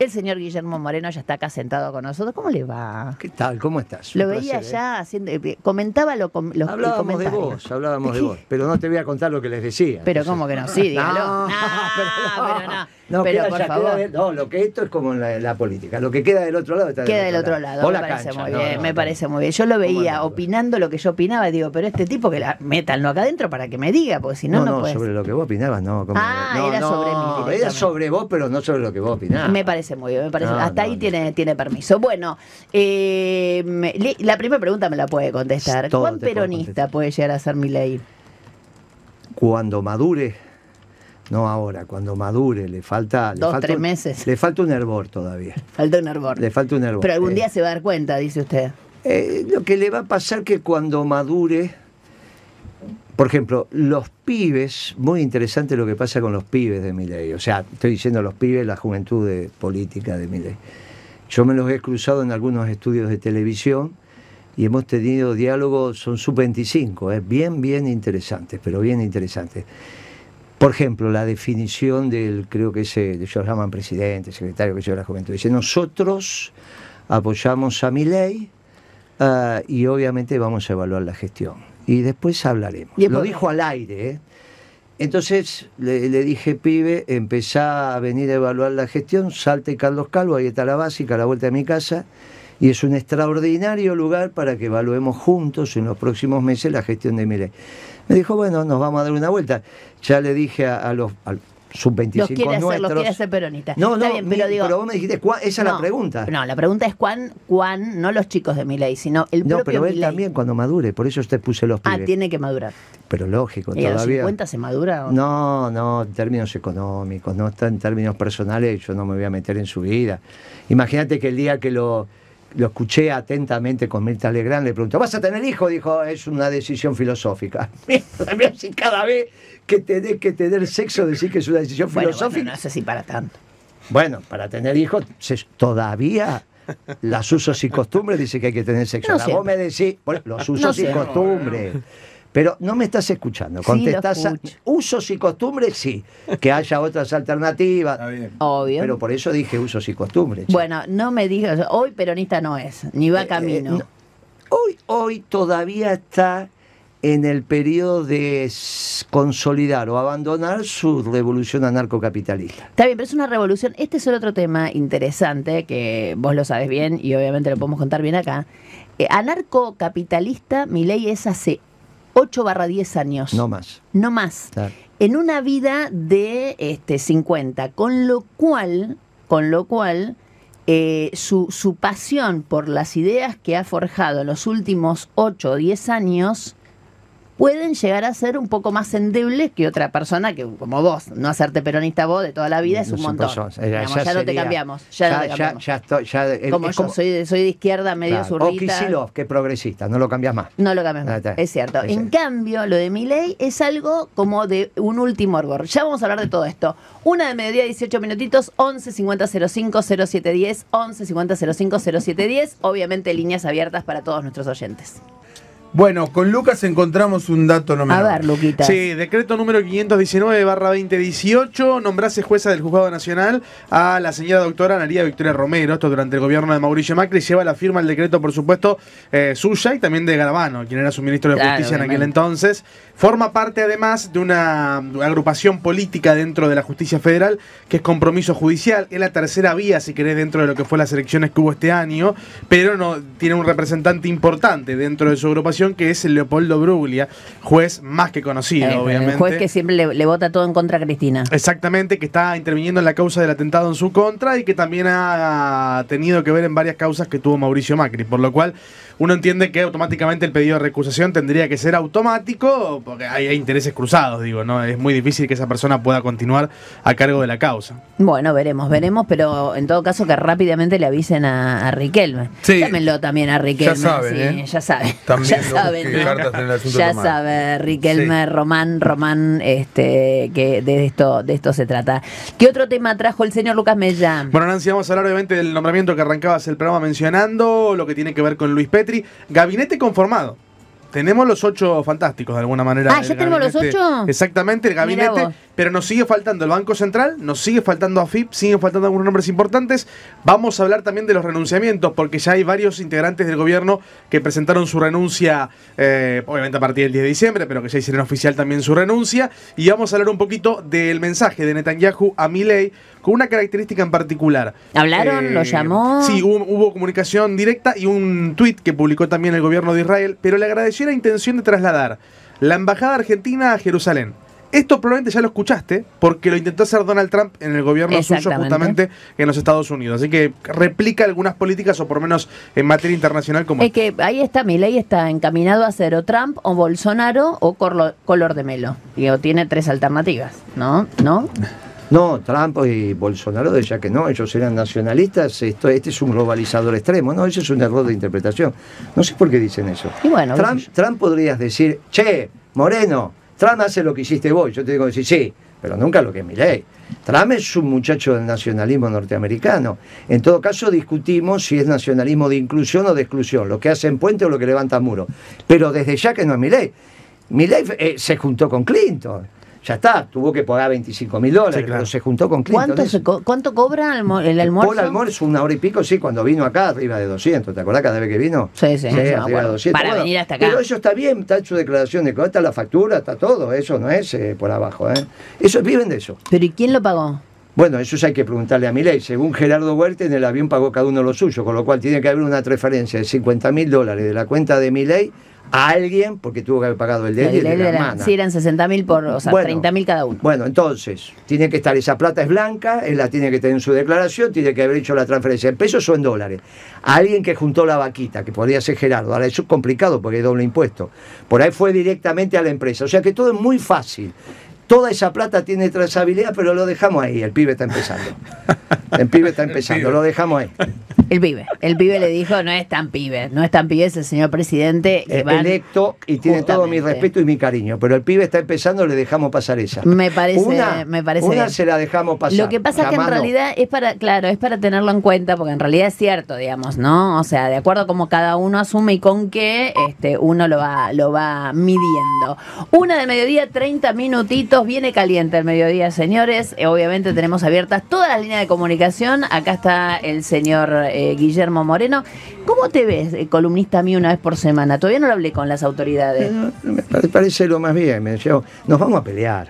El señor Guillermo Moreno ya está acá sentado con nosotros. ¿Cómo le va? ¿Qué tal? ¿Cómo estás? Lo veía placer, ¿eh? ya haciendo, eh, comentaba lo, los Hablábamos de vos, hablábamos de vos, pero no te voy a contar lo que les decía. Pero entonces. cómo que no, sí, dígalo. No, No, pero no. No, pero queda- por favor. de- no, lo que esto es como la, la política. Lo que queda del otro lado está Queda del otro lado, O me parece cancha, muy no, bien, no, me no. parece muy bien. Yo lo ¿Cómo veía no? opinando lo que yo opinaba, digo, pero este tipo que la métanlo acá adentro para que me diga, porque si no, No, no, no, puede sobre lo que vos opinabas, no. como- Ah, no, era no, sobre mí Era sobre vos, pero no sobre lo que vos opinabas. Me parece muy bien, me parece. No, Hasta no, ahí no. tiene, tiene permiso. Bueno, eh, la primera pregunta me la puede contestar. Todo ¿Cuán peronista contestar. puede llegar a ser mi ley? Cuando madure, no ahora, cuando madure, le falta. le Dos, falta tres meses. Le falta un hervor todavía. Falta un hervor. Le falta un hervor. Pero algún Eh, día se va a dar cuenta, dice usted. Eh, lo que le va a pasar que cuando madure, por ejemplo, los pibes, muy interesante lo que pasa con los pibes de Miley. O sea, estoy diciendo los pibes, la juventud de política de Miley. Yo me los he cruzado en algunos estudios de televisión y hemos tenido diálogos, son sub-25, eh, bien, bien interesantes, pero bien interesantes. Por ejemplo, la definición del, creo que ese, ellos llaman presidente, secretario que yo de la juventud, dice, nosotros apoyamos a Milei ah, y obviamente vamos a evaluar la gestión. Y después hablaremos. Y Lo después- dijo al aire, ¿eh? Entonces le, le dije, pibe, empezá a venir a evaluar la gestión, salte Carlos Calvo, ahí está la básica, a la vuelta de mi casa, y es un extraordinario lugar para que evaluemos juntos en los próximos meses la gestión de Milei. Me dijo, bueno, nos vamos a dar una vuelta. Ya le dije a, a los al sub-25 Los quiere hacer, nuestros... los quiere hacer peronistas. No, Está no, bien, mi- pero vos me dijiste, ¿cuá- esa es no, la pregunta. No, la pregunta es cuán, cuán, no los chicos de mi ley, sino el No, propio pero él Milei. también cuando madure, por eso te puse los Ah, pibes. tiene que madurar. Pero lógico, ¿Y a los todavía. 50 se madura? o- No, no, en términos económicos, no está en términos personales, yo no me voy a meter en su vida. Imagínate que el día que lo, lo escuché atentamente con Mirta Legrand, le preguntó, ¿vas a tener hijo? Dijo, es una decisión filosófica. Si cada vez que tenés que tener sexo decir que es una decisión Bueno, filosófica. bueno, no sé si para tanto. Bueno, para tener hijos, todavía las usos y costumbres dice que hay que tener sexo. No Ahora, vos me decís, bueno, los usos No y siempre. costumbres. Pero no me estás escuchando. Sí, lo Contestás a- usos y costumbres, sí. Que haya otras alternativas. Está bien. Obvio. Pero por eso dije usos y costumbres. Bueno, no me digas, hoy peronista no es, ni va Eh, camino. eh, no. Hoy, hoy todavía está en el periodo de consolidar o abandonar su revolución anarcocapitalista. Está bien, pero es una revolución. Este es el otro tema interesante que vos lo sabes bien y obviamente lo podemos contar bien acá. Eh, anarcocapitalista, mi ley es hace 8 barra 10 años. No más. No más. Claro. En una vida de este, 50. Con lo cual, con lo cual, eh, su, su pasión por las ideas que ha forjado en los últimos 8 o 10 años pueden llegar a ser un poco más endebles que otra persona que, como vos, no hacerte peronista vos de toda la vida es un montón. Eh, Digamos, ya, no te cambiamos. Ya, no te cambiamos. ya estoy- ya- como yo soy, de, soy de izquierda, medio claro. O zurdita. Kicillof, que es progresista, no lo cambias más. No lo cambiamos. Ah, más. Es cierto. En cambio, lo de mi ley es algo como de un último hervor. Ya vamos a hablar de todo esto. Una de mediodía, 18 minutitos, 11 50 05 0710, 11 50 05 0710. Obviamente, líneas abiertas para todos nuestros oyentes. Bueno, con Lucas encontramos un dato no A menor. ver, Luquita. Sí, decreto número 519 barra 2018, nombrase jueza del Juzgado Nacional a la señora doctora María Victoria Romero, esto durante el gobierno de Mauricio Macri, lleva la firma el decreto, por supuesto, eh, suya y también de Garabano, quien era su ministro de Claro, Justicia en aquel entonces. Forma parte además de una agrupación política dentro de la justicia federal, que es compromiso judicial, es la tercera vía, si querés, dentro de lo que fue las elecciones que hubo este año, pero no tiene un representante importante dentro de su agrupación, que es Leopoldo Bruglia, juez más que conocido, Eh, obviamente. El juez que siempre le, le vota todo en contra a Cristina. Exactamente, que está interviniendo en la causa del atentado en su contra y que también ha tenido que ver en varias causas que tuvo Mauricio Macri, por lo cual uno entiende que automáticamente el pedido de recusación tendría que ser automático, porque hay, hay intereses cruzados, digo, ¿no? Es muy difícil que esa persona pueda continuar a cargo de la causa. Bueno, veremos, veremos, pero en todo caso que rápidamente le avisen a, a Riquelme. Sí. Llámenlo también a Riquelme. Ya saben, sí, ¿eh? Ya saben. También ya saben, ¿no? Ya sabe Riquelme, Sí. Román, Román, este, que de esto, de esto se trata. ¿Qué otro tema trajo el señor Lucas Mellán? Bueno, Nancy, vamos a hablar obviamente del nombramiento que arrancabas el programa mencionando, lo que tiene que ver con Luis Petri. Gabinete conformado. Tenemos los ocho fantásticos de alguna manera. Ah, ¿ya tenemos los ocho? Exactamente, el gabinete. Pero nos sigue faltando el Banco Central, nos sigue faltando AFIP, siguen faltando algunos nombres importantes. Vamos a hablar también de los renunciamientos, porque ya hay varios integrantes del gobierno que presentaron su renuncia, eh, obviamente a partir del 10 de diciembre, pero que ya hicieron oficial también su renuncia. Y vamos a hablar un poquito del mensaje de Netanyahu a Milei con una característica en particular. ¿Hablaron? ¿Lo llamó? Sí, hubo, hubo comunicación directa y un tuit que publicó también el gobierno de Israel, pero le agradeció la intención de trasladar la embajada argentina a Jerusalén. Esto probablemente ya lo escuchaste, porque lo intentó hacer Donald Trump en el gobierno suyo justamente en los Estados Unidos. Así que replica algunas políticas, o por lo menos en materia internacional, como Es que ahí está, mi ley está encaminado a ser o Trump o Bolsonaro o Corlo- color de melo. Digo, tiene tres alternativas, ¿no? ¿No? No, Trump y Bolsonaro, de ya que no, ellos eran nacionalistas, esto, este es un globalizador extremo, no, ese es un error de interpretación. No sé por qué dicen eso. Y bueno. Trump podrías decir, che, Moreno, Trump hace lo que hiciste vos, yo te digo decir sí, pero nunca lo que es mi. Trump es un muchacho del nacionalismo norteamericano. En todo caso, discutimos si es nacionalismo de inclusión o de exclusión, lo que hacen puente o lo que levanta muro. Pero desde ya que no es. Mi ley eh, se juntó con Clinton. Ya está, tuvo que pagar 25 mil dólares, Sí, claro. pero se juntó con Clinton. ¿Cuánto, Es- se co- ¿Cuánto cobra el, almuerzo? Paul almuerzo una hora y pico, sí, cuando vino acá arriba de 200, ¿te acordás cada vez que vino? Sí, sí, sí, me arriba acuerdo. de 200. Para venir hasta acá. Pero eso está bien, está en su declaración de que está la factura, está todo, eso no es eh, por abajo, ¿eh? Eso viven de eso. ¿Pero y quién lo pagó? Bueno, eso sí hay que preguntarle a mi ley. Según Gerardo Huerta, en el avión pagó cada uno lo suyo, con lo cual tiene que haber una transferencia de 50 mil dólares de la cuenta de mi ley a alguien, porque tuvo que haber pagado el de él y el de la Era- hermana. sí, eran 60 mil por, o sea, Bueno. 30 mil cada uno. Bueno, entonces, tiene que estar, esa plata es blanca, él la tiene que tener en su declaración, tiene que haber hecho la transferencia en pesos o en dólares. A alguien que juntó la vaquita, que podría ser Gerardo, ahora eso es complicado porque hay doble impuesto. Por ahí fue directamente a la empresa. O sea que todo es muy fácil. Toda esa plata tiene trazabilidad, pero lo dejamos ahí, el pibe está empezando. El pibe está empezando, lo dejamos ahí. El pibe. El pibe le dijo, no es tan pibe, no es tan pibe ese señor presidente. que Eh, electo y tiene todo mi respeto y mi cariño, pero el pibe está empezando, le dejamos pasar esa. Me parece- una, me parece una bien. se la dejamos pasar. Lo que pasa es que en realidad es para, claro, es para tenerlo en cuenta, porque en realidad es cierto, digamos, ¿no? O sea, de acuerdo a cómo cada uno asume y con qué este, uno lo va, lo va midiendo. Una de mediodía, 30 minutitos, viene caliente el mediodía, señores. Eh, obviamente tenemos abiertas todas las líneas de comunicación. Acá está el señor eh, Guillermo Moreno. ¿Cómo te ves, eh, columnista mío, una vez por semana? Todavía no lo hablé con las autoridades. No, me pare- parece lo más bien. me decía, nos vamos a pelear.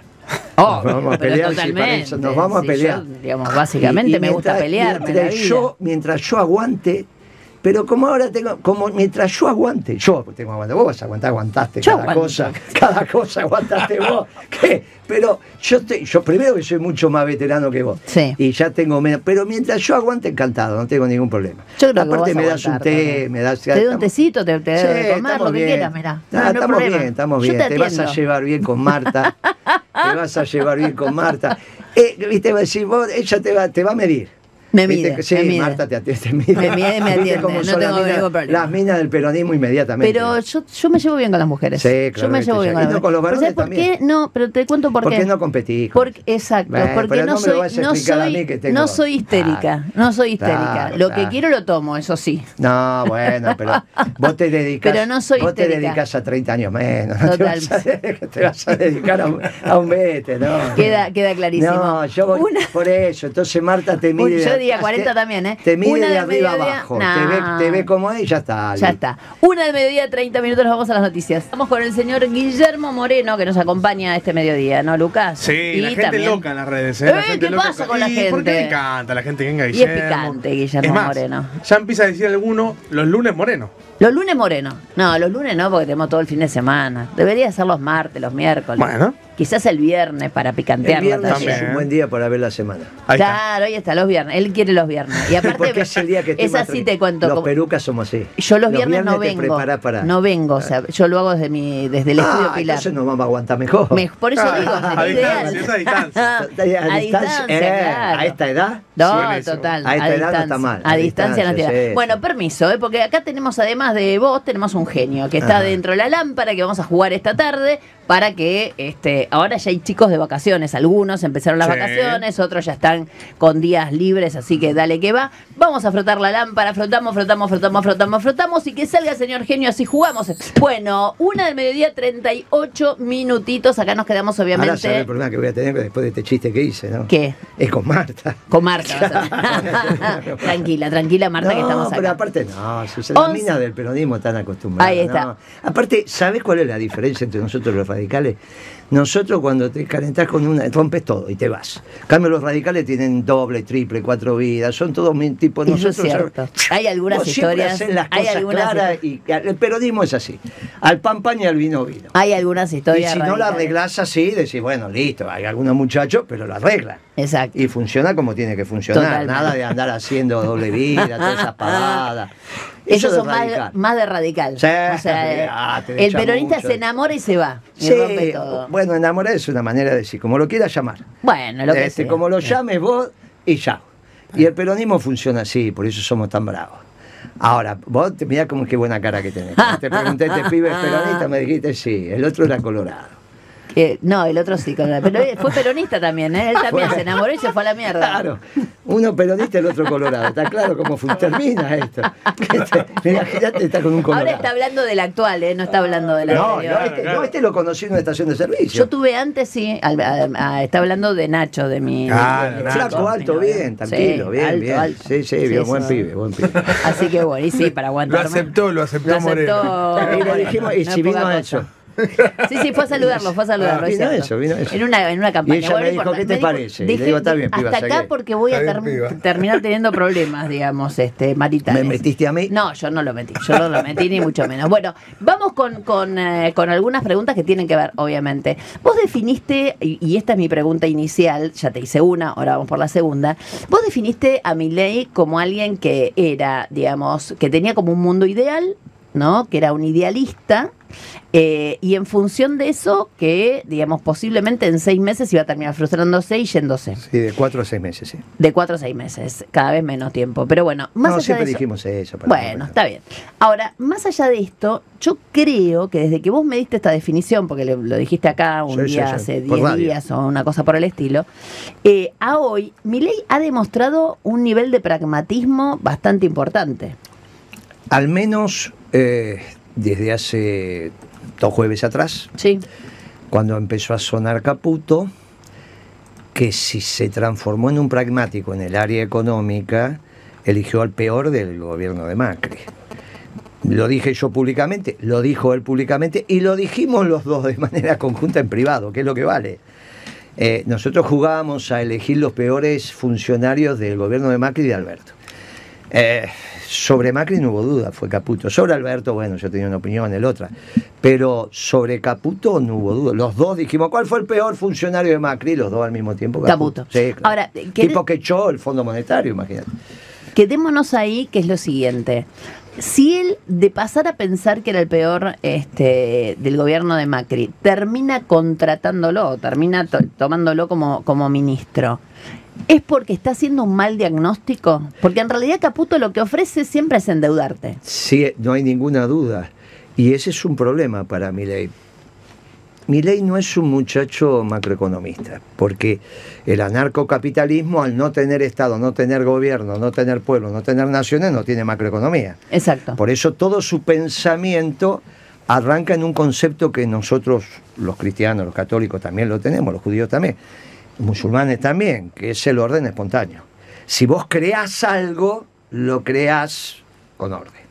Oh, nos vamos a pelear, totalmente. para eso, nos vamos a pelear. yo, digamos, básicamente Y- y me gusta mientras- mientras yo, mientras yo aguante, pero como ahora tengo, como mientras yo aguante, yo tengo aguante, vos vas a aguantar, aguantaste Yo cada aguanto. cosa, cada cosa aguantaste vos. ¿Qué? Pero yo estoy, yo primero que soy mucho más veterano que vos. Sí. Y ya tengo menos, pero mientras yo aguante encantado, no tengo ningún problema. Yo creo que Aparte me das un té, también. me das Te doy un tecito, te, te doy de estamos lo que quieras, mirá. No, no estamos problema. bien, estamos Yo bien. te Te, vas a llevar bien con Marta. te vas a llevar bien con Marta. Eh, viste, va a decir, vos, ella te va, te va a medir. Me mide, que sí, me mide. Marta te atiende. te mide. Me mide y me atiende, no tengo las minas- ningún problema. Las minas del peronismo inmediatamente. Pero yo, yo me llevo bien con las mujeres. Sí, yo claro me que llevo bien con Y las no con los mujeres. varones ¿Pero ¿Sabes por qué? No, pero te cuento por ¿Por qué. qué no competís? Porque, exacto, Bueno, porque no, me soy, no soy, que tengo- no soy histérica, no soy histérica. Claro, lo que claro. quiero lo tomo, eso sí. No, bueno, pero vos te dedicas. Pero no soy Vos te histérica. dedicas a 30 años menos. No te Total. te vas a dedicar a un, vete, ¿no? Queda, queda clarísimo. No, yo voy por eso. Entonces Marta te mide. De- diría 40 también, ¿eh? Te mide Una de de arriba mediodía, abajo. nah. Te, ve, te ve como es y ya está. Ya está. Una del mediodía, 30 minutos, nos vamos a las noticias. Vamos con el señor Guillermo Moreno, que nos acompaña este mediodía, ¿no, Lucas? Sí, Y la gente también- loca en las redes. ¿eh? La ¡Eh, gente qué loca pasa con la Y Porque gente? me encanta la gente que venga Y es Guillermo. picante, Guillermo Es más, Moreno. Ya empieza a decir alguno, los lunes Moreno. Los lunes Moreno. No, los lunes no, porque tenemos todo el fin de semana. Debería ser los martes, los miércoles. Bueno. Quizás el viernes para El picantearla viernes también. es un buen día para ver la semana. Ahí está. Claro, ahí está, los viernes. Él quiere los viernes. Y aparte, Porque es el día que estoy te cuento. Los perucas somos así. yo los viernes, no vengo. para. No vengo, o sea, yo lo hago desde mi, desde el estudio ah, Pilar. entonces nos vamos a aguantar mejor. Me- por eso Ah, digo, a distancia, a distancia. A eh, claro. a esta edad. No, Buenísimo. total. A esta edad no está mal, A, a distancia, no está- sí, Bueno, permiso, ¿eh? porque acá tenemos, además de vos, tenemos un genio que está Ajá. dentro de la lámpara que vamos a jugar esta tarde para que este, ahora ya hay chicos de vacaciones, algunos empezaron las Sí. vacaciones, otros ya están con días libres, así que dale que va. Vamos a frotar la lámpara, frotamos, frotamos, frotamos, frotamos, frotamos y que salga el señor genio, así jugamos. Bueno, una del mediodía, 38 minutitos, acá nos quedamos Ahora sabes el obviamente problema que voy a tener después de este chiste que hice, ¿no? ¿Qué? Es con Marta. con Marta. tranquila, tranquila Marta, que estamos pero acá. aparte no, se las minas del peronismo están acostumbradas. Ahí está. no. Aparte, ¿sabes cuál es la diferencia entre nosotros los radicales? Nosotros cuando te calentás con una, rompes todo y te vas. Cambio, los radicales tienen doble, triple, cuatro vidas, son todos mi tipo. Eso es Nosotros cierto. Hay algunas historias. las hay algunas, y el peronismo es así. Al pan pan y al vino vino. hay algunas Y historias. si no la arreglás así, decís, bueno, listo, hay algunos muchachos, pero lo arreglan. Exacto. Y funciona como tiene que funcionar. Totalmente. Nada de andar haciendo doble vida, todas esas pavadas. Eso de son más, de radical. Sí, o sea, olvidate, de el peronista se enamora y se va. Y Sí, rompe todo. bueno, enamorar es una manera de decir, como lo quieras llamar. Bueno, lo que Este, sea. como lo llames vos y ya. Y el peronismo funciona así, por eso somos tan bravos. Ahora, vos mirá como qué buena cara que tenés. Te pregunté, ¿este pibe es peronista? Me dijiste sí. El otro era colorado. Que- no, el otro sí. con la- Pero él fue peronista también, ¿eh? Él también se enamoró y se fue a la mierda. Claro. Uno peronista y el otro colorado. Está claro cómo termina esto. Imagínate, está con un colorado. Ahora está hablando del actual, ¿eh? No está hablando del No, anterior. no, este, no, este lo conocí en una estación de servicio. Yo tuve antes, sí, al- a- a- está hablando de Nacho, de mi. Claro, de mi Nacho. Flaco, chico, alto, mi bien, tranquilo, Sí, bien, alto, bien. alto. Sí, sí, bien, buen sí. pibe, buen pibe. Así que bueno, y sí, para Lo aguantar. aceptó, lo aceptó, Moreno. Y le dijimos, y si vino eso. Sí, sí, fue a saludarlo, fue a saludarlo. Ah, es vino cierto. eso, vino eso. En una, en una campaña. Y ella me dijo, importa, ¿qué te parece? Y le digo, está bien, piba, Hasta acá porque voy a piba. terminar teniendo problemas, digamos, este, maritales. ¿Me metiste a mí? No, yo no lo metí, yo no lo metí ni mucho menos. Bueno, vamos con, con, eh, con algunas preguntas que tienen que ver, obviamente. Vos definiste, y, y esta es mi pregunta inicial, ya te hice una, ahora vamos por la segunda. Vos definiste a Milei como alguien que era, digamos, que tenía como un mundo ideal, ¿no? Que era un idealista. Eh, y en función de eso, que, digamos, posiblemente en seis meses iba a terminar frustrándose y yéndose. Sí, de cuatro a seis meses, sí. De cuatro a seis meses, cada vez menos tiempo. Pero bueno, más no, allá siempre de eso, dijimos eso. para bueno, no- está bien. Ahora, más allá de esto, yo creo que desde que vos me diste esta definición, porque le- lo dijiste acá un día hace por 10 radio. días o una cosa por el estilo, eh, a hoy, Milei ha demostrado un nivel de pragmatismo bastante importante. Al menos eh, desde hace dos jueves atrás, Sí, cuando empezó a sonar Caputo, que si se transformó en un pragmático en el área económica, eligió al peor del gobierno de Macri. Lo dije yo públicamente, lo dijo él públicamente y lo dijimos los dos de manera conjunta en privado, que es lo que vale. Eh, nosotros jugábamos a elegir los peores funcionarios del gobierno de Macri y de Alberto. Eh, sobre Macri no hubo duda, fue Caputo. Sobre Alberto, bueno, yo tenía una opinión, el otra. Pero sobre Caputo no hubo duda. Los dos dijimos, ¿cuál fue el peor funcionario de Macri? Los dos al mismo tiempo. Caputo. Sí, claro. Ahora, ¿querés- tipo que echó el Fondo Monetario, imagínate. quedémonos ahí, que es lo siguiente. Si él, de pasar a pensar que era el peor este, del gobierno de Macri, termina contratándolo, termina to- tomándolo como, como ministro, ¿es porque está haciendo un mal diagnóstico? Porque en realidad Caputo lo que ofrece siempre es endeudarte. Sí, no hay ninguna duda. Y ese es un problema para Milei. Milei no es un muchacho macroeconomista, porque el anarcocapitalismo, al no tener Estado, no tener gobierno, no tener pueblo, no tener naciones, no tiene macroeconomía. Exacto. Por eso todo su pensamiento arranca en un concepto que nosotros, los cristianos, los católicos también lo tenemos, los judíos también, musulmanes también, que es el orden espontáneo. Si vos creás algo, lo creás con orden.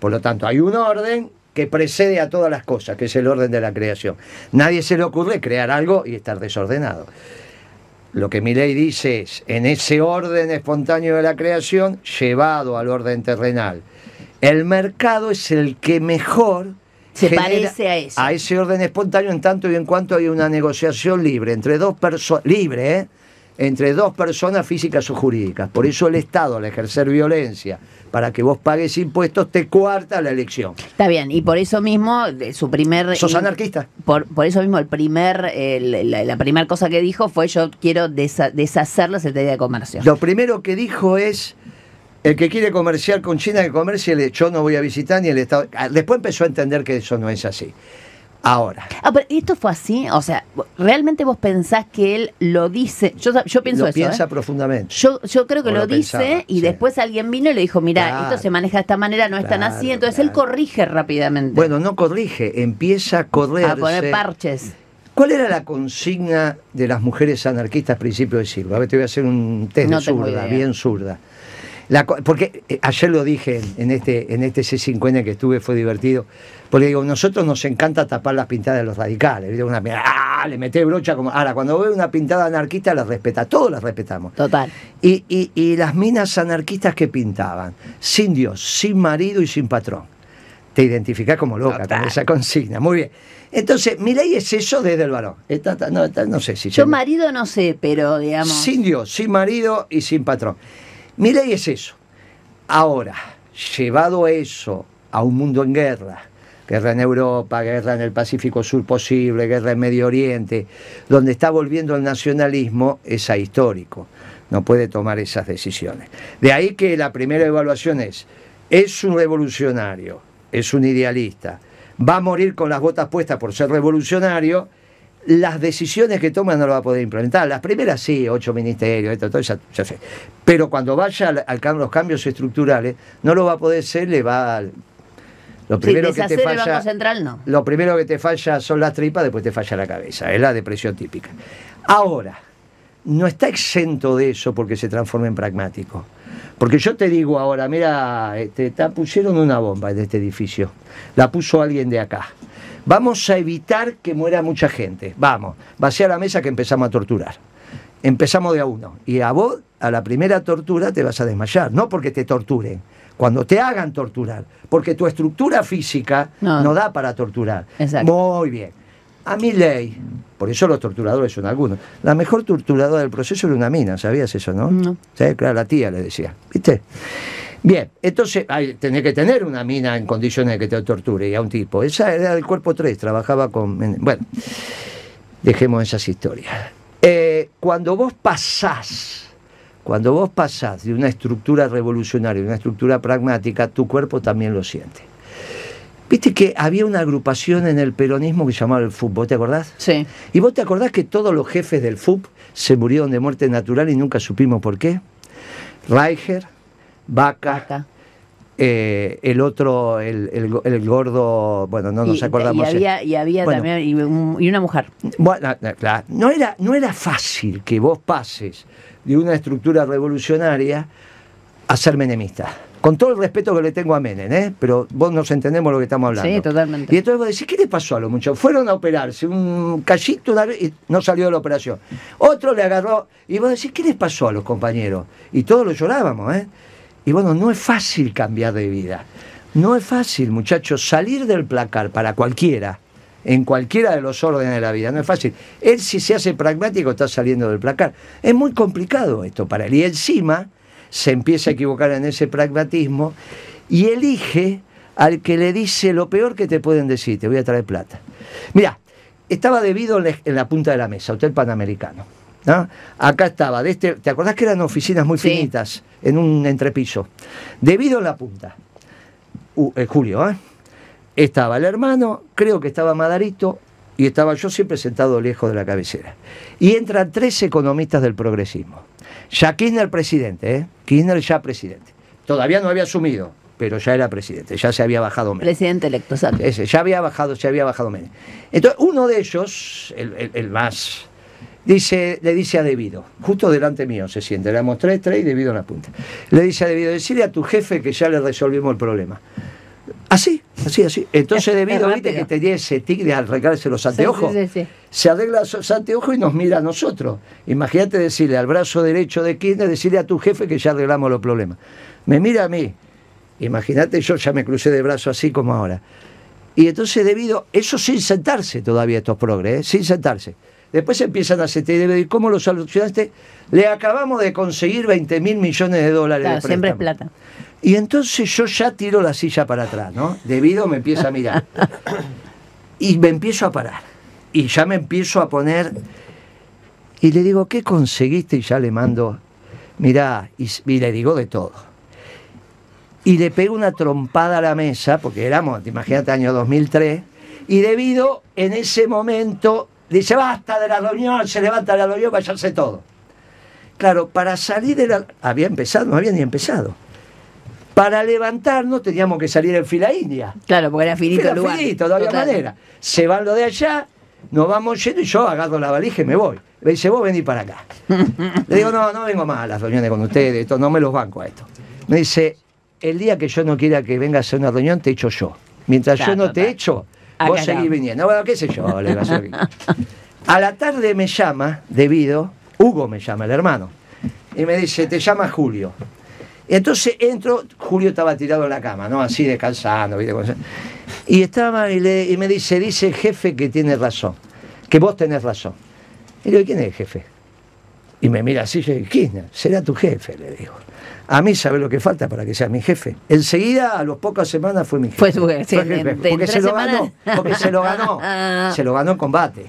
Por lo tanto, hay un orden que precede a todas las cosas, que es el orden de la creación. Nadie se le ocurre crear algo y estar desordenado. Lo que mi ley dice es, en ese orden espontáneo de la creación, llevado al orden terrenal, el mercado es el que mejor Se parece a eso. a ese orden espontáneo en tanto y en cuanto hay una negociación libre entre dos personas, libre, ¿eh? entre dos personas físicas o jurídicas. Por eso el Estado, al ejercer violencia para que vos pagues impuestos, te cuarta la elección. Está bien, y por eso mismo, su primer... ¿Sos anarquista? Por, por eso mismo, el primer, el- la, la primera cosa que dijo fue yo quiero deshacer la Secretaría de Comercio. Lo primero que dijo es, el que quiere comerciar con China, que comercie, yo no voy a visitar ni el Estado. Ah, Después empezó a entender que eso no es así. Ahora. Ah, pero esto fue así, o sea, realmente vos pensás que él lo dice. Yo, yo pienso lo eso. piensa ¿eh? profundamente. Yo, yo creo que lo, lo dice pensaba, y sí. después alguien vino y le dijo, mira, Claro. esto se maneja de esta manera, no es tan así. Entonces él corrige rápidamente. Bueno, no corrige, empieza a correr. a poner parches. ¿Cuál era la consigna de las mujeres anarquistas a principios de siglo? A ver, te voy a hacer un test No de zurda, idea. bien zurda. La porque eh, ayer lo dije en, este, en este C5N que estuve, fue divertido. Porque digo, nosotros nos encanta tapar las pintadas de los radicales. ¿viste? Una, ¡ah! Le meté brocha como. Ahora, cuando veo una pintada anarquista, la respeta. Todos las respetamos. Total. Y, y- y las minas anarquistas que pintaban, sin Dios, sin marido y sin patrón. Te identificás como loca Total. con esa consigna. Muy bien. Entonces, mi ley es eso desde el varón. No, no sé si Yo marido no sé, pero digamos. Sin Dios, sin marido y sin patrón. Mi ley es eso. Ahora, llevado eso a un mundo en guerra, guerra en Europa, guerra en el Pacífico Sur posible, guerra en Medio Oriente, donde está volviendo el nacionalismo, es ahistórico. No puede tomar esas decisiones. De ahí que la primera evaluación es, es un revolucionario, es un idealista, va a morir con las botas puestas por ser revolucionario, las decisiones que toma no lo va a poder implementar. Las primeras sí, ocho ministerios, esto, todo eso, ya sé. Pero cuando vaya al, al los cambios estructurales, no lo va a poder ser, le va... al- Lo Sí, primero que te el falla, Banco Central no. lo primero que te falla son las tripas, después te falla la cabeza. Es la depresión típica. Ahora, no está exento de eso porque se transforma en pragmático. Porque yo te digo ahora, mira, este, ta- pusieron una bomba en este edificio. La puso alguien de acá. Vamos a evitar que muera mucha gente. Vamos, vacía la mesa que empezamos a torturar. Empezamos de a uno. Y a vos, a la primera tortura, te vas a desmayar. No porque te torturen, cuando te hagan torturar. Porque tu estructura física No. no, da para torturar. Exacto. Muy bien. A mi ley, por eso los torturadores son algunos. La mejor torturadora del proceso era una mina, ¿sabías eso, no? No. Sí, claro, la tía le decía. ¿Viste? Bien, entonces hay, tenés que tener una mina en condiciones de que te torture y a un tipo. Esa era del cuerpo 3, trabajaba con. Bueno, dejemos esas historias. Eh, cuando vos pasás, cuando vos pasás de una estructura revolucionaria a una estructura pragmática, tu cuerpo también lo siente. Viste que había una agrupación en el peronismo que se llamaba el FUB, ¿vos te acordás? Sí. ¿Y vos te acordás que todos los jefes del FUB se murieron de muerte natural y nunca supimos por qué? Reicher, Vaca, eh, el otro, el, el go- el gordo, bueno, no nos y, acordamos. y había, y había Bueno. también y, un- y una mujer. Bueno, no, claro, no era, no era fácil que vos pases de una estructura revolucionaria a ser menemista. Con todo el respeto que le tengo a Menem, ¿eh? pero vos nos entendemos lo que estamos hablando. Sí, totalmente. Y entonces vos decís, ¿qué le pasó a los muchachos? Fueron a operarse, un cachito una vez y no salió de la operación. Otro le agarró, y vos decís, ¿qué les pasó a los compañeros? Y todos lo llorábamos, ¿eh? Y bueno, no es fácil cambiar de vida. No es fácil, muchachos, salir del placar para cualquiera, en cualquiera de los órdenes de la vida, no es fácil. Él si se hace pragmático está saliendo del placar. Es muy complicado esto para él. Y encima se empieza a equivocar en ese pragmatismo y elige al que le dice lo peor que te pueden decir, te voy a traer plata. Mira, estaba debido en la, punta de la mesa, Hotel Panamericano. ¿No? Acá estaba, de este, ¿te acordás que eran oficinas muy Sí. finitas en un entrepiso? Debido en la punta, uh, eh, Julio, ¿eh? estaba el hermano, creo que estaba Madarito y estaba yo siempre sentado lejos de la cabecera. Y entran tres economistas del progresismo. Ya Kirchner presidente, ¿eh? Kirchner ya presidente. Todavía no había asumido, pero ya era presidente, ya se había bajado Menem. Presidente electo, exacto. Ese, ya había bajado, se había bajado Menem. Entonces, uno de ellos, el, el- el más, dice, le dice a Debido, justo delante mío se siente, le mostré tres y Debido en la punta. Le dice a Debido, decirle a tu jefe que ya le resolvimos el problema. Así, así, así. Entonces Es- Debido, viste que tenía ese tic de arreglarse los anteojos Sí, sí, sí, sí. se arregla esos anteojos y nos mira a nosotros. Imagínate decirle al brazo derecho de Kirchner, decirle a tu jefe que ya arreglamos los problemas. Me mira a mí. Imagínate, yo ya me crucé de brazo así como ahora. Y entonces debido, eso sin sentarse todavía estos progres, ¿eh? sin sentarse. Después empiezan a sentir, ¿y cómo lo solucionaste? Le acabamos de conseguir 20 mil millones de dólares Claro, de siempre es plata. Y entonces yo ya tiro la silla para atrás, ¿no? Debido me empieza a mirar. Y me empiezo a parar. Y ya me empiezo a poner. Y le digo, ¿qué conseguiste? Y ya le mando, mirá, y, y le digo de todo. Y le pego una trompada a la mesa, porque éramos, imagínate, año 2003, Y debido en ese momento, dice, basta de la reunión, se levanta la reunión, váyanse todo. Claro, para salir de la... Había empezado, no había ni empezado. Para levantarnos teníamos que salir en fila india. Claro, porque era finito el lugar. finito, no había Total. manera. Se van lo de allá, nos vamos yendo y yo agarro la valija y me voy. Me dice, vos vení para acá. Le digo, no, no vengo más a las reuniones con ustedes, esto, no me los banco a esto. Me dice, el día que yo no quiera que vengas a una reunión, te echo yo. Mientras Claro, yo no total. te echo, vos seguís viniendo. Bueno, qué sé yo, le a la tarde me llama, debido, Hugo me llama, el hermano, y me dice, te llama Julio. Y entonces entro, Julio estaba tirado en la cama, ¿no? Así descansando, Y estaba y, le- y me dice, dice el jefe que tiene razón, que vos tenés razón. Y le digo, ¿quién es el jefe? Y me mira así, yo digo, ¿quién? Será tu jefe, le digo. A mí sabe lo que falta para que sea mi jefe. Enseguida, a las pocas semanas, fue mi jefe. Fue jefe, sí, Fue jefe, en- en porque se lo ganó, porque se lo ganó. se lo ganó en combate.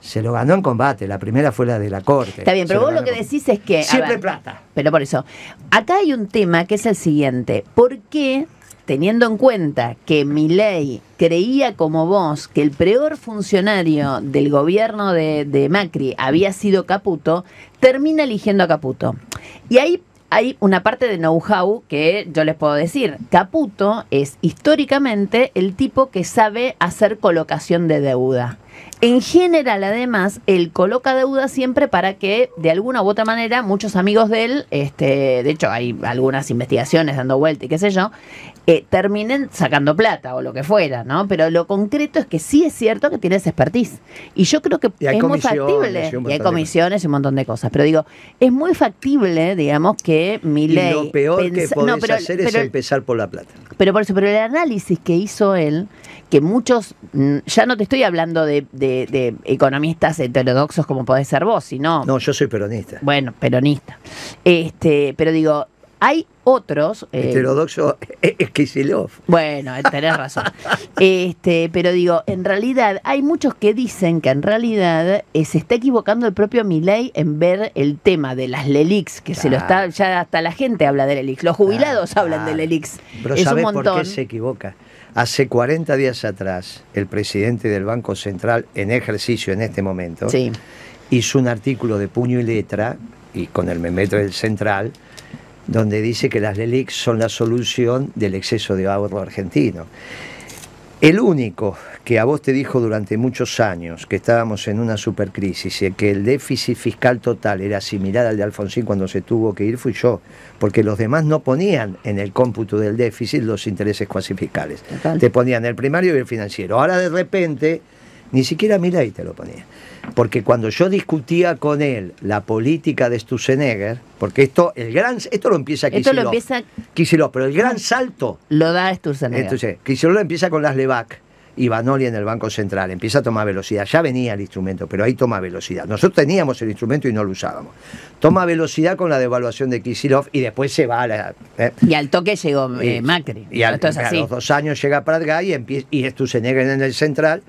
Se lo ganó en combate. La primera fue la de la corte. Está bien, pero vos lo que decís es que. Siempre ver, plata. Pero por eso, acá hay un tema que es el siguiente. ¿Por qué, teniendo en cuenta que Milei creía como vos que el peor funcionario del gobierno de, de Macri había sido Caputo, termina eligiendo a Caputo? Y ahí hay una parte de know-how que yo les puedo decir. Caputo es históricamente el tipo que sabe hacer colocación de deuda. En general, además, él coloca deuda siempre para que, de alguna u otra manera, muchos amigos de él, este, de hecho hay algunas investigaciones dando vuelta y qué sé yo, eh, terminen sacando plata o lo que fuera, ¿no? Pero lo concreto es que sí es cierto que tienes expertise. Y yo creo que es muy factible. y hay comisiones y un montón de cosas. Pero digo, es muy factible, digamos, que mi Y ley. lo peor que podés no, pero- hacer es pero- empezar por la plata. pero por eso, pero el análisis que hizo él, que muchos, mm, ya no te estoy hablando de, de- de economistas heterodoxos como podés ser vos, sino, No, yo soy peronista. bueno, peronista. Este, pero digo, hay otros. eh, Heterodoxo es Kicillof. bueno, tenés razón. Este, pero digo, en realidad hay muchos que dicen que en realidad eh, se está equivocando el propio Milei en ver el tema de las Lelix, que se lo está, ya hasta la gente habla de Lelix, los jubilados Claro, hablan de claro. Lelix. Pero es un ¿sabés por montón. qué se equivoca? Hace 40 días atrás, el presidente del Banco Central, en ejercicio en este momento, Sí. hizo un artículo de puño y letra, y con el memento del Central, donde dice que las LELIX son la solución del exceso de ahorro argentino. El único que a vos te dijo durante muchos años que estábamos en una supercrisis y que el déficit fiscal total era similar al de Alfonsín cuando se tuvo que ir fui yo, porque los demás no ponían en el cómputo del déficit los intereses cuasi fiscales. Total. Te ponían el primario y el financiero. Ahora de repente ni siquiera Milei te lo ponía. Porque cuando yo discutía con él la política de Stussenegger, porque esto, el gran, esto lo empieza Esto lo Kicillof. empieza, Kicillof, pero el gran salto lo da Sturzenegger. entonces, Kicillof empieza con las Levac y Banoli en el Banco Central. Empieza a tomar velocidad. Ya venía el instrumento, pero ahí toma velocidad. Nosotros teníamos el instrumento y no lo usábamos. Toma velocidad con la devaluación de Kicillof y después se va a la. ¿eh? Y al toque llegó eh, Macri. Y, al- es a los dos años llega Pratgay y, empie- y Sturzenegger en el Central.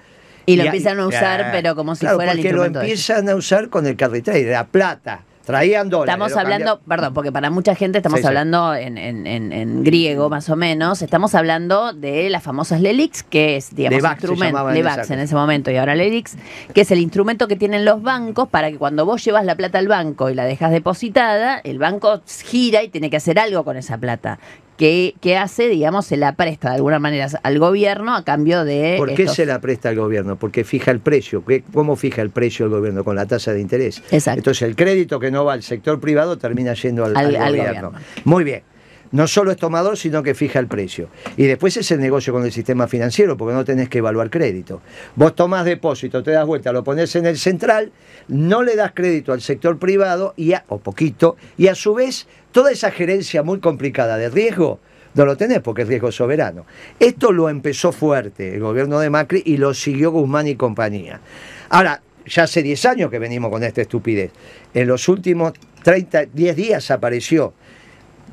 Y lo empiezan a usar, pero como si claro, fuera el porque lo instrumento de ellos. empiezan a usar con el carry trade, la plata. Traían dólares. Estamos lo hablando, perdón, porque para mucha gente estamos Sí, sí. hablando en, en- en- en griego más o menos, estamos hablando de las famosas Lelix, que es, digamos, Levax instrumento, Levax en ese momento y ahora Lelix, que es el instrumento que tienen los bancos para que cuando vos llevas la plata al banco y la dejas depositada, el banco gira y tiene que hacer algo con esa plata. ¿Qué, qué hace? Digamos, se la presta de alguna manera al gobierno a cambio de... ¿Por qué estos- se la presta al gobierno? Porque fija el precio. ¿Qué- ¿Cómo fija el precio el gobierno? Con la tasa de interés. Exacto. Entonces el crédito que no va al sector privado termina yendo al, Al- al al gobierno. gobierno. Muy bien. No solo es tomador, sino que fija el precio. Y después es el negocio con el sistema financiero, porque no tenés que evaluar crédito. Vos tomás depósito, te das vuelta, lo pones en el central, no le das crédito al sector privado, y a- o poquito, y a su vez toda esa gerencia muy complicada de riesgo no lo tenés porque es riesgo soberano. Esto lo empezó fuerte el gobierno de Macri y lo siguió Guzmán y compañía. Ahora, ya hace 10 años que venimos con esta estupidez. En los últimos 30, 10 días apareció.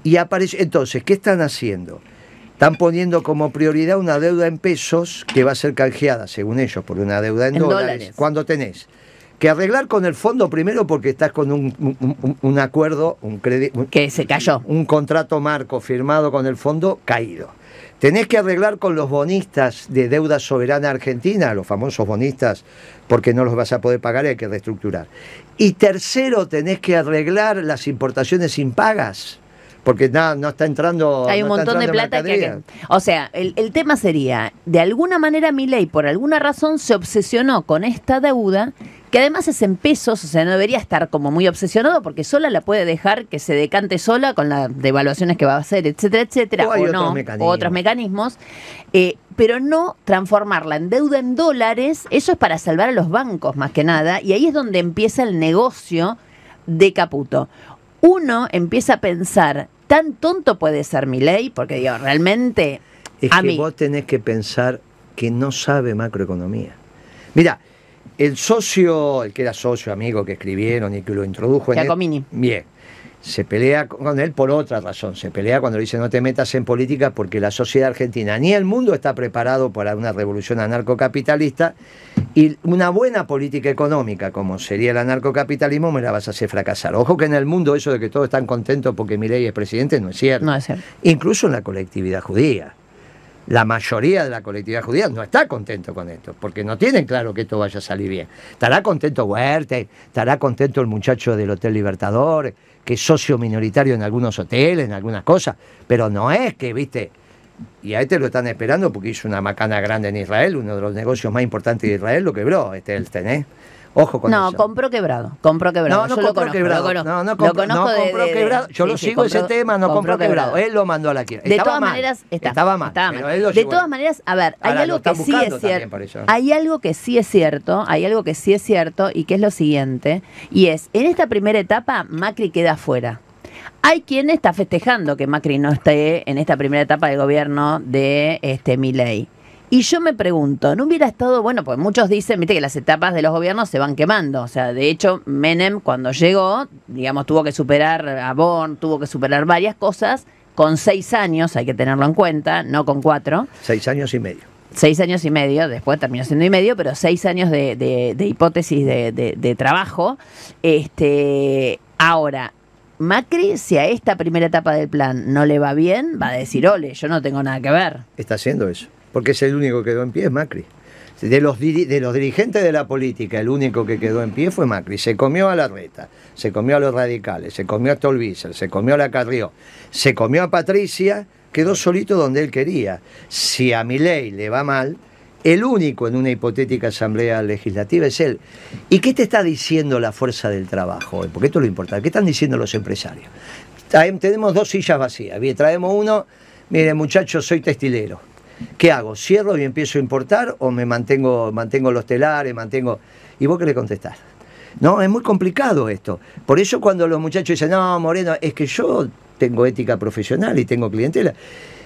Y apareció. Entonces, ¿qué están haciendo? Están poniendo como prioridad una deuda en pesos que va a ser canjeada, según ellos, por una deuda en, En dólares. dólares. Cuando tenés que arreglar con el fondo primero porque estás con un, acuerdo, un crédito. Que se cayó. Un contrato marco firmado con el fondo caído. Tenés que arreglar con los bonistas de deuda soberana argentina, los famosos bonistas, porque no los vas a poder pagar y hay que reestructurar. Y tercero, tenés que arreglar las importaciones impagas porque nada, no está entrando. Hay un montón de plata que, O sea, el, el, tema sería: de alguna manera, mi ley, por alguna razón, se obsesionó con esta deuda que además es en pesos, o sea, no debería estar como muy obsesionado porque sola la puede dejar que se decante sola con las devaluaciones que va a hacer, etcétera, etcétera, o, no, o otros mecanismos, eh, pero no transformarla en deuda en dólares, eso es para salvar a los bancos más que nada, y ahí es donde empieza el negocio de Caputo. Uno empieza a pensar, tan tonto puede ser mi ley, porque digo, realmente... Es que vos tenés que pensar que no sabe macroeconomía. Mira, el socio, el que era socio, amigo, que escribieron y que lo introdujo en Giacomini. bien, se pelea con él por otra razón. Se pelea cuando le dice no te metas en política porque la sociedad argentina ni el mundo está preparado para una revolución anarcocapitalista y una buena política económica como sería el anarcocapitalismo me la vas a hacer fracasar. Ojo que en el mundo eso de que todos están contentos porque ley es presidente no es cierto. No es cierto. Incluso en la colectividad judía la mayoría de la colectividad judía no está contento con esto, porque no tienen claro que esto vaya a salir bien. Estará contento Huerta, estará contento el muchacho del Hotel Libertador, que es socio minoritario en algunos hoteles, en algunas cosas, pero no es que, viste, y a este lo están esperando porque hizo una macana grande en Israel, uno de los negocios más importantes de Israel, lo quebró, este el ¿eh? Ojo con no, compró quebrado. Compró quebrado. No, no compró quebrado. No, no, compró, no compró quebrado. Yo lo sigo ese tema, no compró, quebrado. Él lo mandó a la quiebra. De todas maneras, estaba mal. de todas maneras, a ver, hay algo que sí es cierto. Hay algo que sí es cierto, hay algo que sí es cierto y que es lo siguiente, y es, en esta primera etapa, Macri queda fuera. Hay quien está festejando que Macri no esté en esta primera etapa del gobierno de este Milei. Y yo me pregunto, ¿no hubiera estado, bueno, pues muchos dicen, viste, que las etapas de los gobiernos se van quemando. O sea, de hecho, Menem cuando llegó, digamos, tuvo que superar a Bonn, tuvo que superar varias cosas con seis años, hay que tenerlo en cuenta, no con cuatro. Seis años y medio. Seis años y medio, después terminó siendo y medio, pero seis años de, de, hipótesis de, de, trabajo. Este, ahora, Macri, si a esta primera etapa del plan no le va bien, va a decir, ole, yo no tengo nada que ver. Está haciendo eso porque es el único que quedó en pie, es Macri. De los, de los dirigentes de la política, el único que quedó en pie fue Macri. Se comió a la reta, se comió a los radicales, se comió a Tolvícer, se comió a la Carrió, se comió a Patricia, quedó solito donde él quería. Si a Milei le va mal, el único en una hipotética asamblea legislativa es él. ¿Y qué te está diciendo la fuerza del trabajo hoy? Porque esto es lo importante. ¿Qué están diciendo los empresarios? Tenemos dos sillas vacías. Bien, traemos uno. Mire, muchachos, soy textilero. ¿Qué hago? ¿Cierro y empiezo a importar o me mantengo, mantengo los telares, mantengo... ¿Y vos qué le contestás? No, es muy complicado esto. Por eso cuando los muchachos dicen, no, Moreno, es que yo tengo ética profesional y tengo clientela.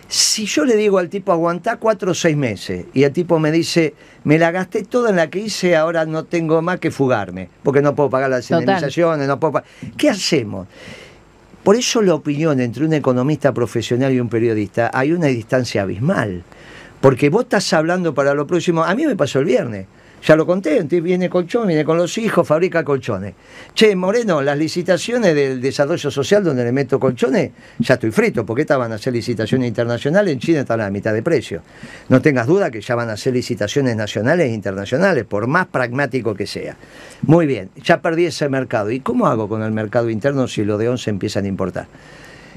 Si yo le digo al tipo, aguantá cuatro o seis meses, y el tipo me dice, me la gasté toda en la que hice, ahora no tengo más que fugarme, porque no puedo pagar las indemnizaciones, no puedo ¿Qué hacemos? Por eso la opinión entre un economista profesional y un periodista hay una distancia abismal. Porque vos estás hablando para lo próximo. A mí me pasó el viernes. Ya lo conté, viene colchón, viene con los hijos, fabrica colchones. Che, Moreno, las licitaciones del desarrollo social donde le meto colchones, ya estoy frito, porque estas van a hacer licitaciones internacionales, en China están a la mitad de precio. No tengas duda que ya van a hacer licitaciones nacionales e internacionales, por más pragmático que sea. Muy bien, ya perdí ese mercado. ¿Y cómo hago con el mercado interno si lo de 11 empiezan a importar?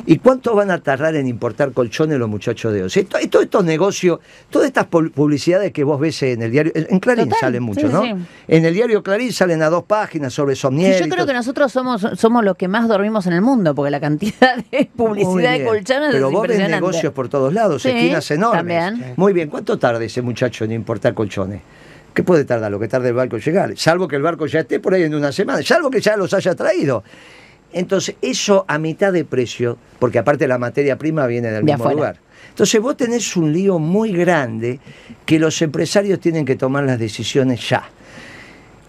¿Y cuánto van a tardar en importar colchones los muchachos de hoy? Todos estos negocios, todas estas publicidades que vos ves en el diario, en Clarín salen mucho, ¿no? En el diario Clarín salen a dos páginas sobre Somnier. yo creo que nosotros somos, somos los que más dormimos en el mundo, porque la cantidad de publicidad de colchones Pero vos ves negocios por todos lados, esquinas enormes. Muy bien, ¿cuánto tarda ese muchacho en importar colchones? ¿Qué puede tardar? Lo que tarde el barco en llegar. Salvo que el barco ya esté por ahí en una semana. Salvo que ya los haya traído. Entonces, eso a mitad de precio, porque aparte la materia prima viene del mismo lugar. Entonces, vos tenés un lío muy grande que los empresarios tienen que tomar las decisiones ya.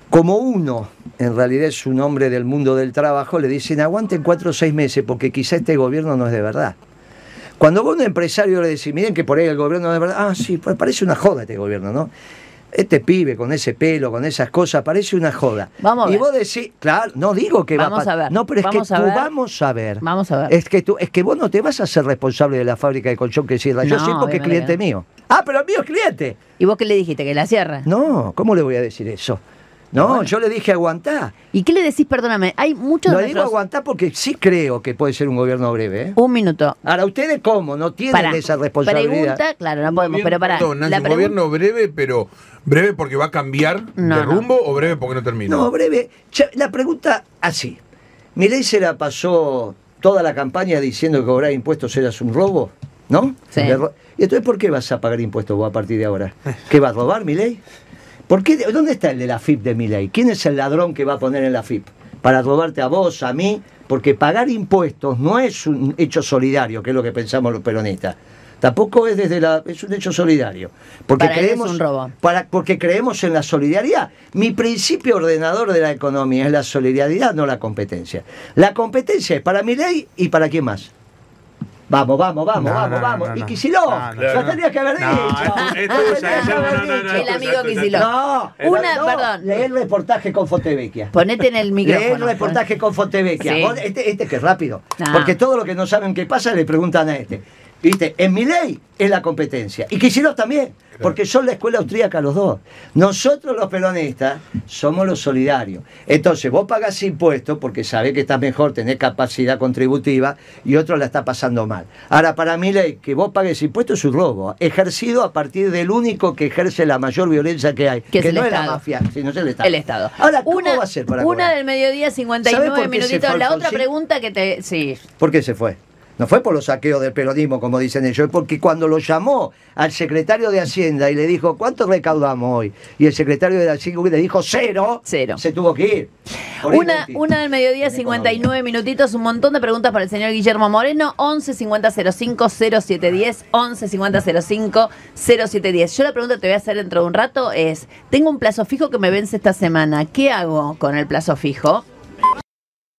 Como uno, en realidad es un hombre del mundo del trabajo, le dicen aguanten cuatro o seis meses porque quizá este gobierno no es de verdad. Cuando vos a un empresario le decís, miren que por ahí el gobierno no es de verdad, ah, sí, pues parece una joda este gobierno, ¿no? Este pibe con ese pelo, con esas cosas, parece una joda. Vamos a y ver. vos decís, claro, no digo que Vamos va pa- a ver, No, pero es vamos que a tú ver. vamos a ver. Vamos a ver. Es que tú, es que vos no te vas a ser responsable de la fábrica de colchón que cierra. Yo sí porque es cliente mío. Ah, pero el mío es cliente. ¿Y vos qué le dijiste? ¿Que la cierra? No, ¿cómo le voy a decir eso? No, Bueno. yo le dije aguantá. ¿Y qué le decís? Perdóname, hay muchos Lo de digo nuestros- aguantá porque sí creo que puede ser un gobierno breve. ¿eh? Un minuto. Ahora, ¿ustedes cómo? No tienen Para. esa responsabilidad. Pregunta, claro, no podemos, pero para. perdón, Nancy, la gobierno breve, pero breve porque va a cambiar No, de no. rumbo o breve porque no termina. No, breve. La pregunta así. Milei se la pasó toda la campaña diciendo que cobrar impuestos era un robo, ¿no? Sí. ¿Y entonces por qué vas a pagar impuestos vos a partir de ahora? ¿Qué va a robar Milei? ¿Por qué? ¿Dónde está el de la FIP de Milei? ¿Quién es el ladrón que va a poner en la FIP? Para robarte a vos, a mí, porque pagar impuestos no es un hecho solidario, que es lo que pensamos los peronistas. Tampoco es desde la es un hecho solidario, porque Para creemos un robo. para- porque creemos en la solidaridad. Mi principio ordenador de la economía es la solidaridad, no la competencia. La competencia es para mi ley y para quién más. Vamos, vamos, vamos, No, vamos, no, vamos. no, y. Kicillof, No, no, lo no. tendrías que haber No, dicho. El amigo Kicillof. No, Una, no, perdón. Lee el reportaje con Fontevecchia. Ponete en el Lee micrófono. el reportaje con Fontevecchia. Sí. Este, este que es rápido. No. Porque todo lo que no saben qué pasa le preguntan a este. ¿Viste? En mi ley es la competencia. Y Kicillof también. Porque son la escuela austríaca los dos. Nosotros los peronistas somos los solidarios. Entonces vos pagás impuestos porque sabés que estás mejor, tenés capacidad contributiva y otro la está pasando mal. Ahora, para mi ley, que vos pagues impuestos es un robo. Ejercido a partir del único que ejerce la mayor violencia que hay. Que es el no es la mafia, sino es el Estado. El Estado. Ahora, ¿cómo una, va a ser para Una cobrar? del mediodía, ¿Sabe 59 por qué se minutitos. La otra pregunta que te. Sí. ¿Por qué se fue? No fue por los saqueos del peronismo, como dicen ellos, es porque cuando lo llamó al secretario de Hacienda y le dijo, ¿cuánto recaudamos hoy? Y el secretario de Hacienda le dijo, cero, Cero. se tuvo que ir. Una, una del mediodía, En 59 minutitos, un montón de preguntas para el señor Guillermo Moreno. 11 50 05 0710, 11 50 05 0710. Yo la pregunta que te voy a hacer dentro de un rato es: Tengo un plazo fijo que me vence esta semana. ¿Qué hago con el plazo fijo?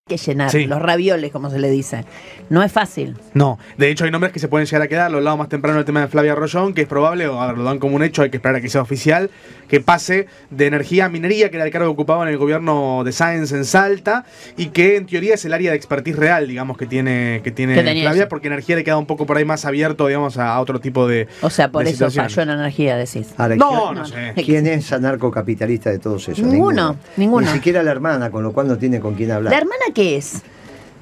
Hay que llenar Sí. los ravioles, como se le dice. No es fácil. No, de hecho hay nombres que se pueden llegar a quedar. Lo hablaba más temprano el tema de Flavia Rollón, que es probable, o a ver, lo dan como un hecho, hay que esperar a que sea oficial, que pase de energía a minería, que era el cargo que ocupaba en el gobierno de Sáenz en Salta, y que en teoría es el área de expertise real, digamos, que tiene, que tiene Flavia, porque energía le queda un poco por ahí más abierto, digamos, a otro tipo de. O sea, por eso falló en energía, decís. Ahora, No, ¿quién- no no, sé. ¿Quién es anarcocapitalista de todos esos? Ninguno, ninguno. Ni siquiera la hermana, con lo cual no tiene con quién hablar. ¿La hermana qué es?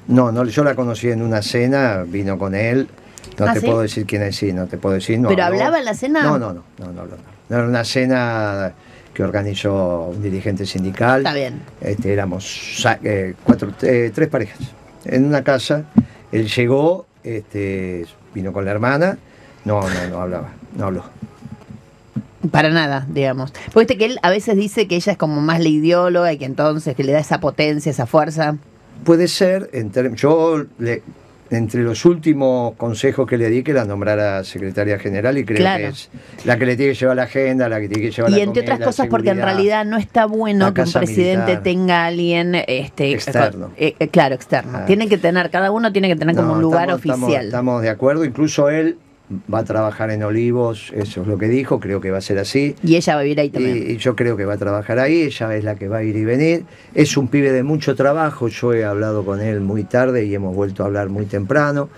No, no, yo la conocí en una cena, vino con él. No ¿Ah, te sí? puedo decir quién es, sí, no te puedo decir. No, ¿Pero habló. hablaba en la cena? No, no, no, no, no, no. No, era una cena que organizó un dirigente sindical. Está bien. Este, éramos eh, cuatro, eh, tres parejas en una casa. Él llegó, este, vino con la hermana. No, no, no hablaba, no habló. Para nada, digamos. Porque que él a veces dice que ella es como más la ideóloga y que entonces que le da esa potencia, esa fuerza. Puede ser, en term- yo le- entre los últimos consejos que le di que la nombrara secretaria general y creo Claro. que es la que le tiene que llevar la agenda, la que tiene que llevar la Y entre otras cosas porque en realidad no está bueno que un presidente militar. tenga a alguien este, Externo. eh, eh, claro, externo. Ah. Tiene que tener, cada uno tiene que tener como un lugar estamos- estamos- oficial. Estamos, de acuerdo, incluso él va a trabajar en Olivos, eso es lo que dijo, creo que va a ser así. Y ella va a vivir ahí también. Y, y yo creo que va a trabajar ahí, ella es la que va a ir y venir. Es un pibe de mucho trabajo, yo he hablado con él muy tarde y hemos vuelto a hablar muy temprano.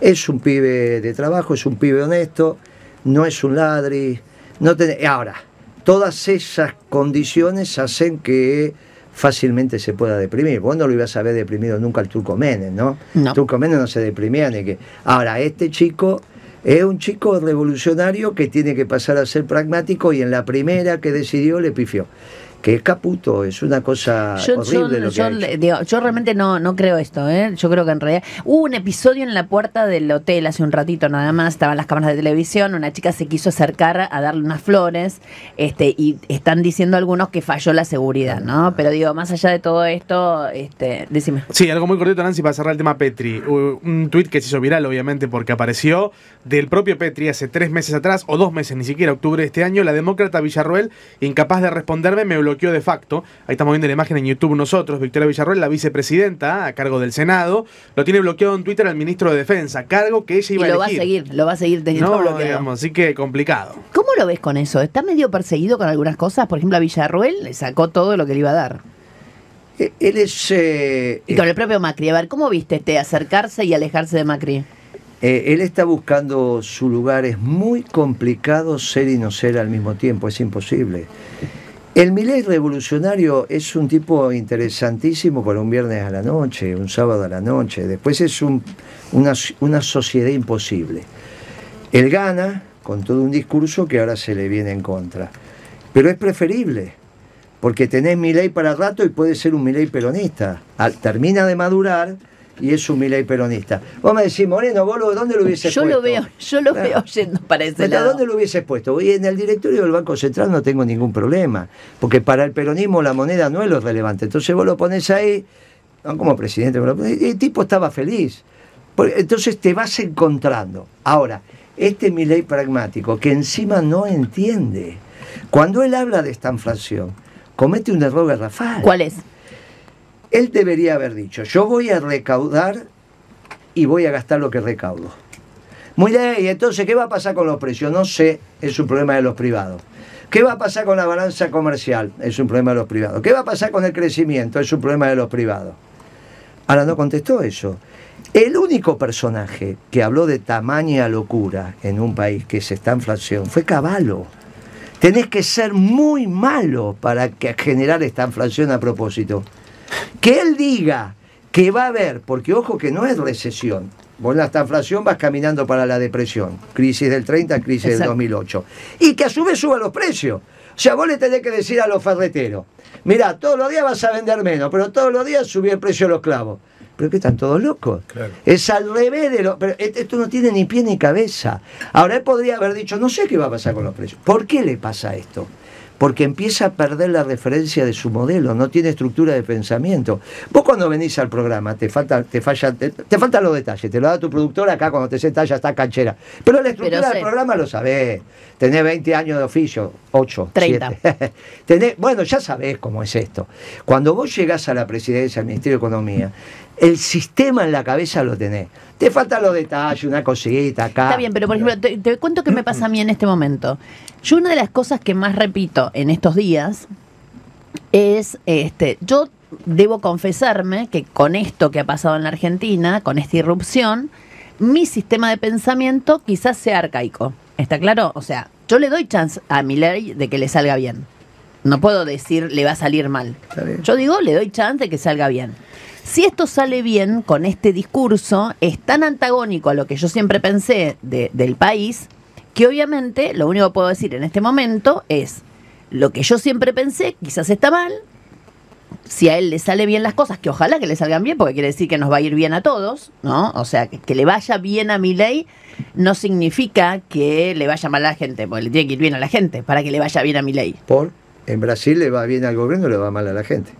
Es un pibe de trabajo, es un pibe honesto, no es un ladri. No ten- Ahora, todas esas condiciones hacen que fácilmente se pueda deprimir. Vos no lo ibas a ver deprimido nunca al Turco Menem, ¿no? No. Turco Menem no se deprimía ni que... Ahora, este chico es un chico revolucionario que tiene que pasar a ser pragmático y en la primera que decidió le pifió. Que es caputo, es una cosa Yo, yo- horrible lo que yo ha hecho. le- digo, yo realmente no, no creo esto, ¿eh? Yo creo que en realidad hubo un episodio en la puerta del hotel hace un ratito nada más, estaban las cámaras de televisión, una chica se quiso acercar a darle unas flores, este, y están diciendo algunos que falló la seguridad, ¿no? Pero digo, más allá de todo esto, este, decime. Sí, algo muy cortito, Nancy, para cerrar el tema Petri. Un tuit que se hizo viral, obviamente, porque apareció del propio Petri hace tres meses atrás, o dos meses, ni siquiera octubre de este año. La demócrata Villarruel, incapaz de responderme, me bloqueó bloqueó de facto. Ahí estamos viendo la imagen en YouTube nosotros. Victoria Villarroel, la vicepresidenta a cargo del Senado, lo tiene bloqueado en Twitter al ministro de Defensa, cargo que ella Y iba a lo va a elegir. seguir, lo va a seguir teniendo No, bloqueado. digamos, así que complicado. ¿Cómo lo ves con eso? ¿Está medio perseguido con algunas cosas? Por ejemplo, a Villarruel le sacó todo lo que le iba a dar. Eh, Él es. eh, Y con el propio Macri. A ver, ¿cómo viste este acercarse y alejarse de Macri? Eh, él está buscando su lugar. Es muy complicado ser y no ser al mismo tiempo, es imposible. El Milei revolucionario es un tipo interesantísimo para un viernes a la noche, un sábado a la noche. Después es un- una, una sociedad imposible. Él gana con todo un discurso que ahora se le viene en contra. Pero es preferible, porque tenés Milei para rato y puede ser un Milei peronista. Al- termina de madurar y es un Milei peronista. Vos me decís, Moreno, vos lo- ¿dónde lo hubieses Yo puesto? lo veo, yo lo Claro. veo yendo para ese Pero ¿a lado. dónde lo hubieses puesto? Y en el directorio del Banco Central no tengo ningún problema, porque para el peronismo la moneda no es lo relevante. Entonces vos lo pones ahí, no como presidente, el tipo estaba feliz. Entonces te vas encontrando. Ahora, este Milei pragmático, que encima no entiende, cuando él habla de esta inflación, comete un error garrafal. ¿Cuál es? Él debería haber dicho, yo voy a recaudar y voy a gastar lo que recaudo. Muy bien, y entonces, ¿qué va a pasar con los precios? No sé, es un problema de los privados. ¿Qué va a pasar con la balanza comercial? Es un problema de los privados. ¿Qué va a pasar con el crecimiento? Es un problema de los privados. Ahora no contestó eso. El único personaje que habló de tamaña locura en un país que es esta inflación fue Caballo. Tenés que ser muy malo para que generar esta inflación a propósito. Que él diga que va a haber, porque ojo que no es recesión. Vos en esta inflación vas caminando para la depresión. Crisis del 30, crisis del Exacto. 2008. Y que a su vez suba los precios. O sea, vos le tenés que decir a los ferreteros, mirá, todos los días vas a vender menos, pero todos los días subí el precio de los clavos. ¿Pero qué están todos locos? Claro. Es al revés de lo. Pero et- esto no tiene ni pie ni cabeza. Ahora él podría haber dicho, no sé qué va a pasar con los precios. ¿Por qué le pasa esto? Porque empieza a perder la referencia de su modelo, no tiene estructura de pensamiento. Vos cuando venís al programa te falta, te falla, te, te faltan los detalles, te lo da tu productora acá cuando te sentás ya está canchera. Pero la estructura Pero del programa lo sabés. Tenés 20 años de oficio, 8, 30. 7. Tenés, bueno, ya sabés cómo es esto. Cuando vos llegás a la presidencia del Ministerio de Economía, el sistema en la cabeza lo tenés. Te faltan los detalles, una cosita acá. Está bien, pero por ejemplo, te, te cuento qué me pasa a mí en este momento. Yo una de las cosas que más repito en estos días es, este, yo debo confesarme que con esto que ha pasado en la Argentina, con esta irrupción, mi sistema de pensamiento quizás sea arcaico. ¿Está claro? O sea, yo le doy chance a mi ley de que le salga bien. No puedo decir le va a salir mal. Yo digo, le doy chance de que salga bien. Si esto sale bien con este discurso, es tan antagónico a lo que yo siempre pensé de- del país, que obviamente lo único que puedo decir en este momento es, lo que yo siempre pensé quizás está mal, si a él le sale bien las cosas, que ojalá que le salgan bien, porque quiere decir que nos va a ir bien a todos, ¿no? O sea, que, que le vaya bien a mi ley no significa que le vaya mal a la gente, porque le tiene que ir bien a la gente para que le vaya bien a mi ley. Por en Brasil le va bien al gobierno, le va mal a la gente.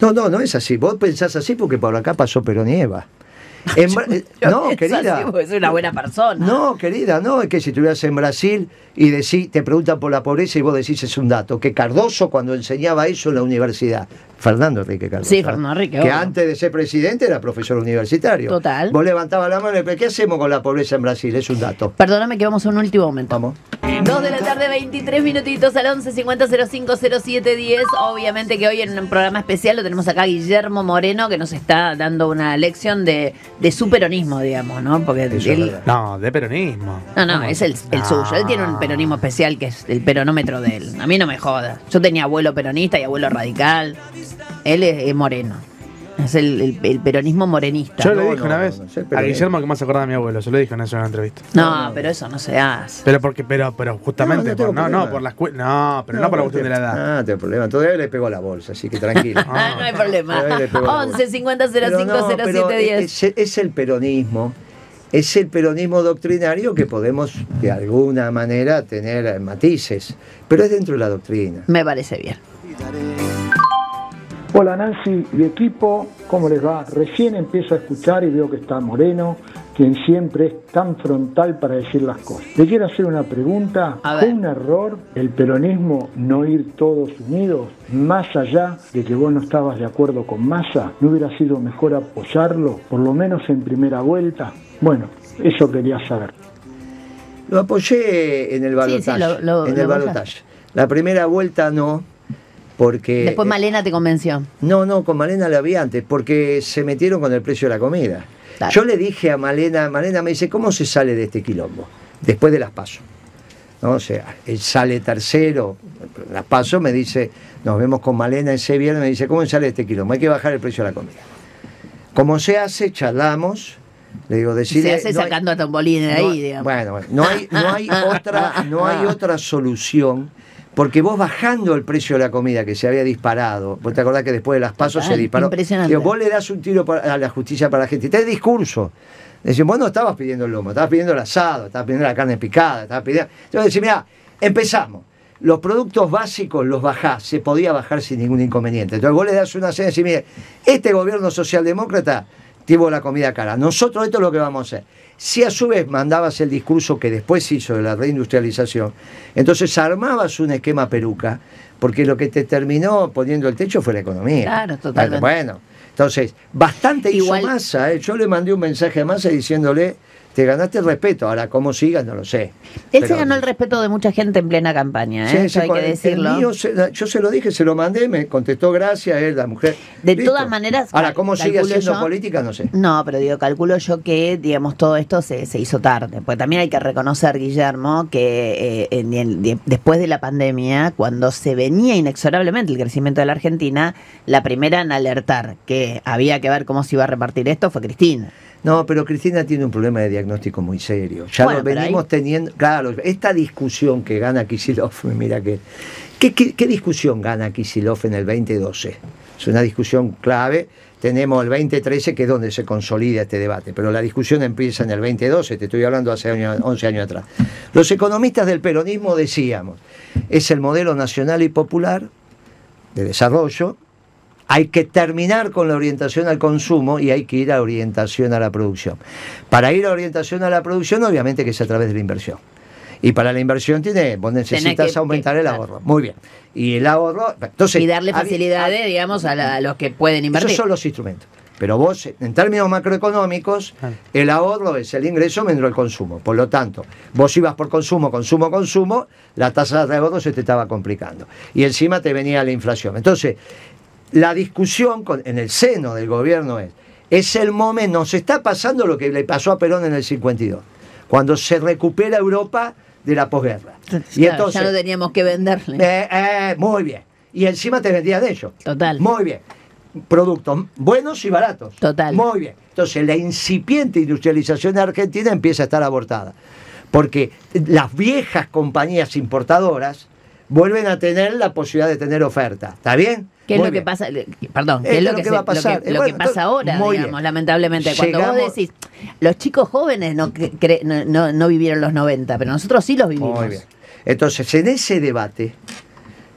No, no, no es así. Vos pensás así porque por acá pasó Perón y Eva. En Bra- eh, no, querida. así, soy una buena persona. No, querida, no, es que si estuvieras en Brasil y decís, te preguntan por la pobreza y vos decís es un dato, que Cardoso cuando enseñaba eso en la universidad, Fernando Enrique Cardoso, Sí. Fernando Enrique, que obvio. antes de ser presidente era profesor universitario. Total. Vos levantabas la mano y ¿qué hacemos con la pobreza en Brasil? Es un dato. Perdóname que vamos a un último momento. Vamos. 2 de la tarde, 23 minutitos al 11 50 05 07 10. Obviamente que hoy en un programa especial lo tenemos acá a Guillermo Moreno que nos está dando una lección de, de su peronismo, digamos, ¿no? Porque él. No, de peronismo. No, no, es el, el No. suyo. Él tiene un peronismo especial que es el peronómetro de él. A mí no me joda. Yo tenía abuelo peronista y abuelo radical. Él es, es moreno. Es el, el- el peronismo morenista. Yo le No, dije no, una no, vez no, a. Guillermo que más se acordaba de mi abuelo, se lo dije en eso en una entrevista. No, pero eso no se hace. Pero porque, pero, pero justamente, No, no por, no, no, por las no, pero no, por la cuestión de la edad. Ah, no tengo problema. Todavía le pegó la bolsa, así que tranquilo. Ah, no hay problema. Todavía le pegó la bolsa. 11 50 05 Pero no, 07 pero 10. es, es el peronismo, es el peronismo doctrinario que podemos de alguna manera tener matices, pero es dentro de la doctrina. Me parece bien. Hola Nancy y equipo, ¿cómo les va? Recién empiezo a escuchar y veo que está Moreno, quien siempre es tan frontal para decir las cosas. Le quiero hacer una pregunta. ¿Fue un error el peronismo no ir todos unidos? Más allá de que vos no estabas de acuerdo con Massa, ¿no hubiera sido mejor apoyarlo, por lo menos en primera vuelta? Bueno, eso quería saber. Lo apoyé en el balotaje. lo- lo- en lo el balotaje. La primera vuelta no, porque... Después eh, Malena te convenció. No, no, con Malena la vi antes, porque se metieron con el precio de la comida. Claro. Yo le dije a Malena, Malena me dice, ¿cómo se sale de este quilombo? Después de las pasos. ¿No? O sea, él sale tercero, las pasos me dice, nos vemos con Malena ese viernes, me dice, ¿cómo se sale de este quilombo? Hay que bajar el precio de la comida. Como se hace, charlamos, le digo, decirle... Se hace no hay- sacando a Tombolín de ahí, digamos. Bueno, bueno, no hay, no hay otra, no hay otra solución. Porque vos bajando el precio de la comida que se había disparado, vos te acordás que después de las pasos se disparó. impresionante. Digo, vos le das un tiro a la justicia para la gente. Este discurso. Decís, vos no estabas pidiendo el lomo, estabas pidiendo el asado, estabas pidiendo la carne picada, estabas pidiendo. Entonces decís, mira, empezamos. Los productos básicos los bajás, se podía bajar sin ningún inconveniente. Entonces vos le das una señal y decís, mire, este gobierno socialdemócrata tuvo la comida cara. Nosotros esto es lo que vamos a hacer. Si a su vez mandabas el discurso que después hizo de la reindustrialización, entonces armabas un esquema peruca, porque lo que te terminó poniendo el techo fue la economía. Claro, totalmente. Bueno, entonces, bastante Igual- hizo Massa. ¿eh? Yo le mandé un mensaje a Massa diciéndole, te ganaste el respeto, ahora cómo sigas no lo sé. Él Pero- se ganó el respeto de mucha gente en plena campaña, ¿eh? sí, Eso hay que decirlo. mío yo se lo dije, se lo mandé, me contestó gracias, él, la mujer. De Listo. todas maneras, Ahora, ¿cómo sigue haciendo yo- política? No sé. No, pero digo, calculo yo que, digamos, todo esto se, se hizo tarde. Porque también hay que reconocer, Guillermo, que eh, en- en- de- después de la pandemia, cuando se venía inexorablemente el crecimiento de la Argentina, la primera en alertar que había que ver cómo se iba a repartir esto fue Cristina. No, pero Cristina tiene un problema de diagnóstico muy serio. Ya Bueno, lo venimos ahí- teniendo. Claro, esta discusión que gana Kisilov, mira que. ¿Qué, qué, qué discusión gana Kisilov en el 2012? Es una discusión clave. Tenemos el 2013, que es donde se consolida este debate, pero la discusión empieza en el 2012, te estoy hablando hace años- 11 años atrás. Los economistas del peronismo decíamos, es el modelo nacional y popular de desarrollo, hay que terminar con la orientación al consumo y hay que ir a orientación a la producción. Para ir a orientación a la producción, obviamente que es a través de la inversión. Y para la inversión tiene, vos necesitas que- aumentar que- el claro. ahorro. Muy bien. Y el ahorro, entonces y darle facilidades, digamos, a, la- a los que pueden invertir. esos son los instrumentos. Pero vos, en términos macroeconómicos, el ahorro es el ingreso menos el consumo. Por lo tanto, vos ibas por consumo, consumo, consumo, la tasa de ahorro se te estaba complicando. Y encima te venía la inflación. Entonces, la discusión con- en el seno del gobierno es, es el momento, nos está pasando lo que le pasó a Perón en el 52, cuando se recupera Europa de la posguerra. Y Claro, entonces, ya no teníamos que venderle. eh, eh, muy bien. Y encima te vendían ellos. Total. Muy bien. Productos buenos y baratos. Total. Muy bien. Entonces la incipiente industrialización de Argentina empieza a estar abortada. Porque las viejas compañías importadoras vuelven a tener la posibilidad de tener oferta. ¿Está bien? ¿Qué es Muy lo que pasa? Perdón, ¿qué es lo lo que, que se- va a pasar. lo que- Eh, lo bueno, que pasa ahora, digamos, bien. lamentablemente? Cuando vos decís, los chicos jóvenes no, cre- no, no- no vivieron los 90, pero nosotros sí los vivimos. Muy bien. Entonces, en ese debate,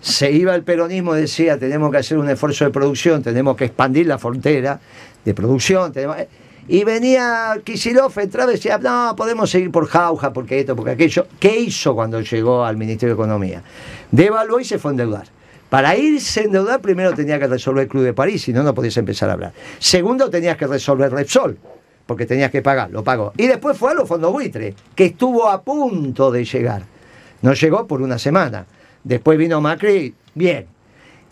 se iba el peronismo y decía, tenemos que hacer un esfuerzo de producción, tenemos que expandir la frontera de producción. tenemos- Y venía Kisilov, entraba y decía, no, podemos seguir por jauja, porque esto, porque aquello. ¿Qué hizo cuando llegó al Ministerio de Economía? Devaluó y se fue a endeudar. Para irse a endeudar, primero tenía que resolver el Club de París, si no, no podías empezar a hablar. Segundo, tenías que resolver Repsol, porque tenías que pagar, lo pagó. Y después fue a los fondos buitre, que estuvo a punto de llegar. No llegó por una semana. Después vino Macri, bien.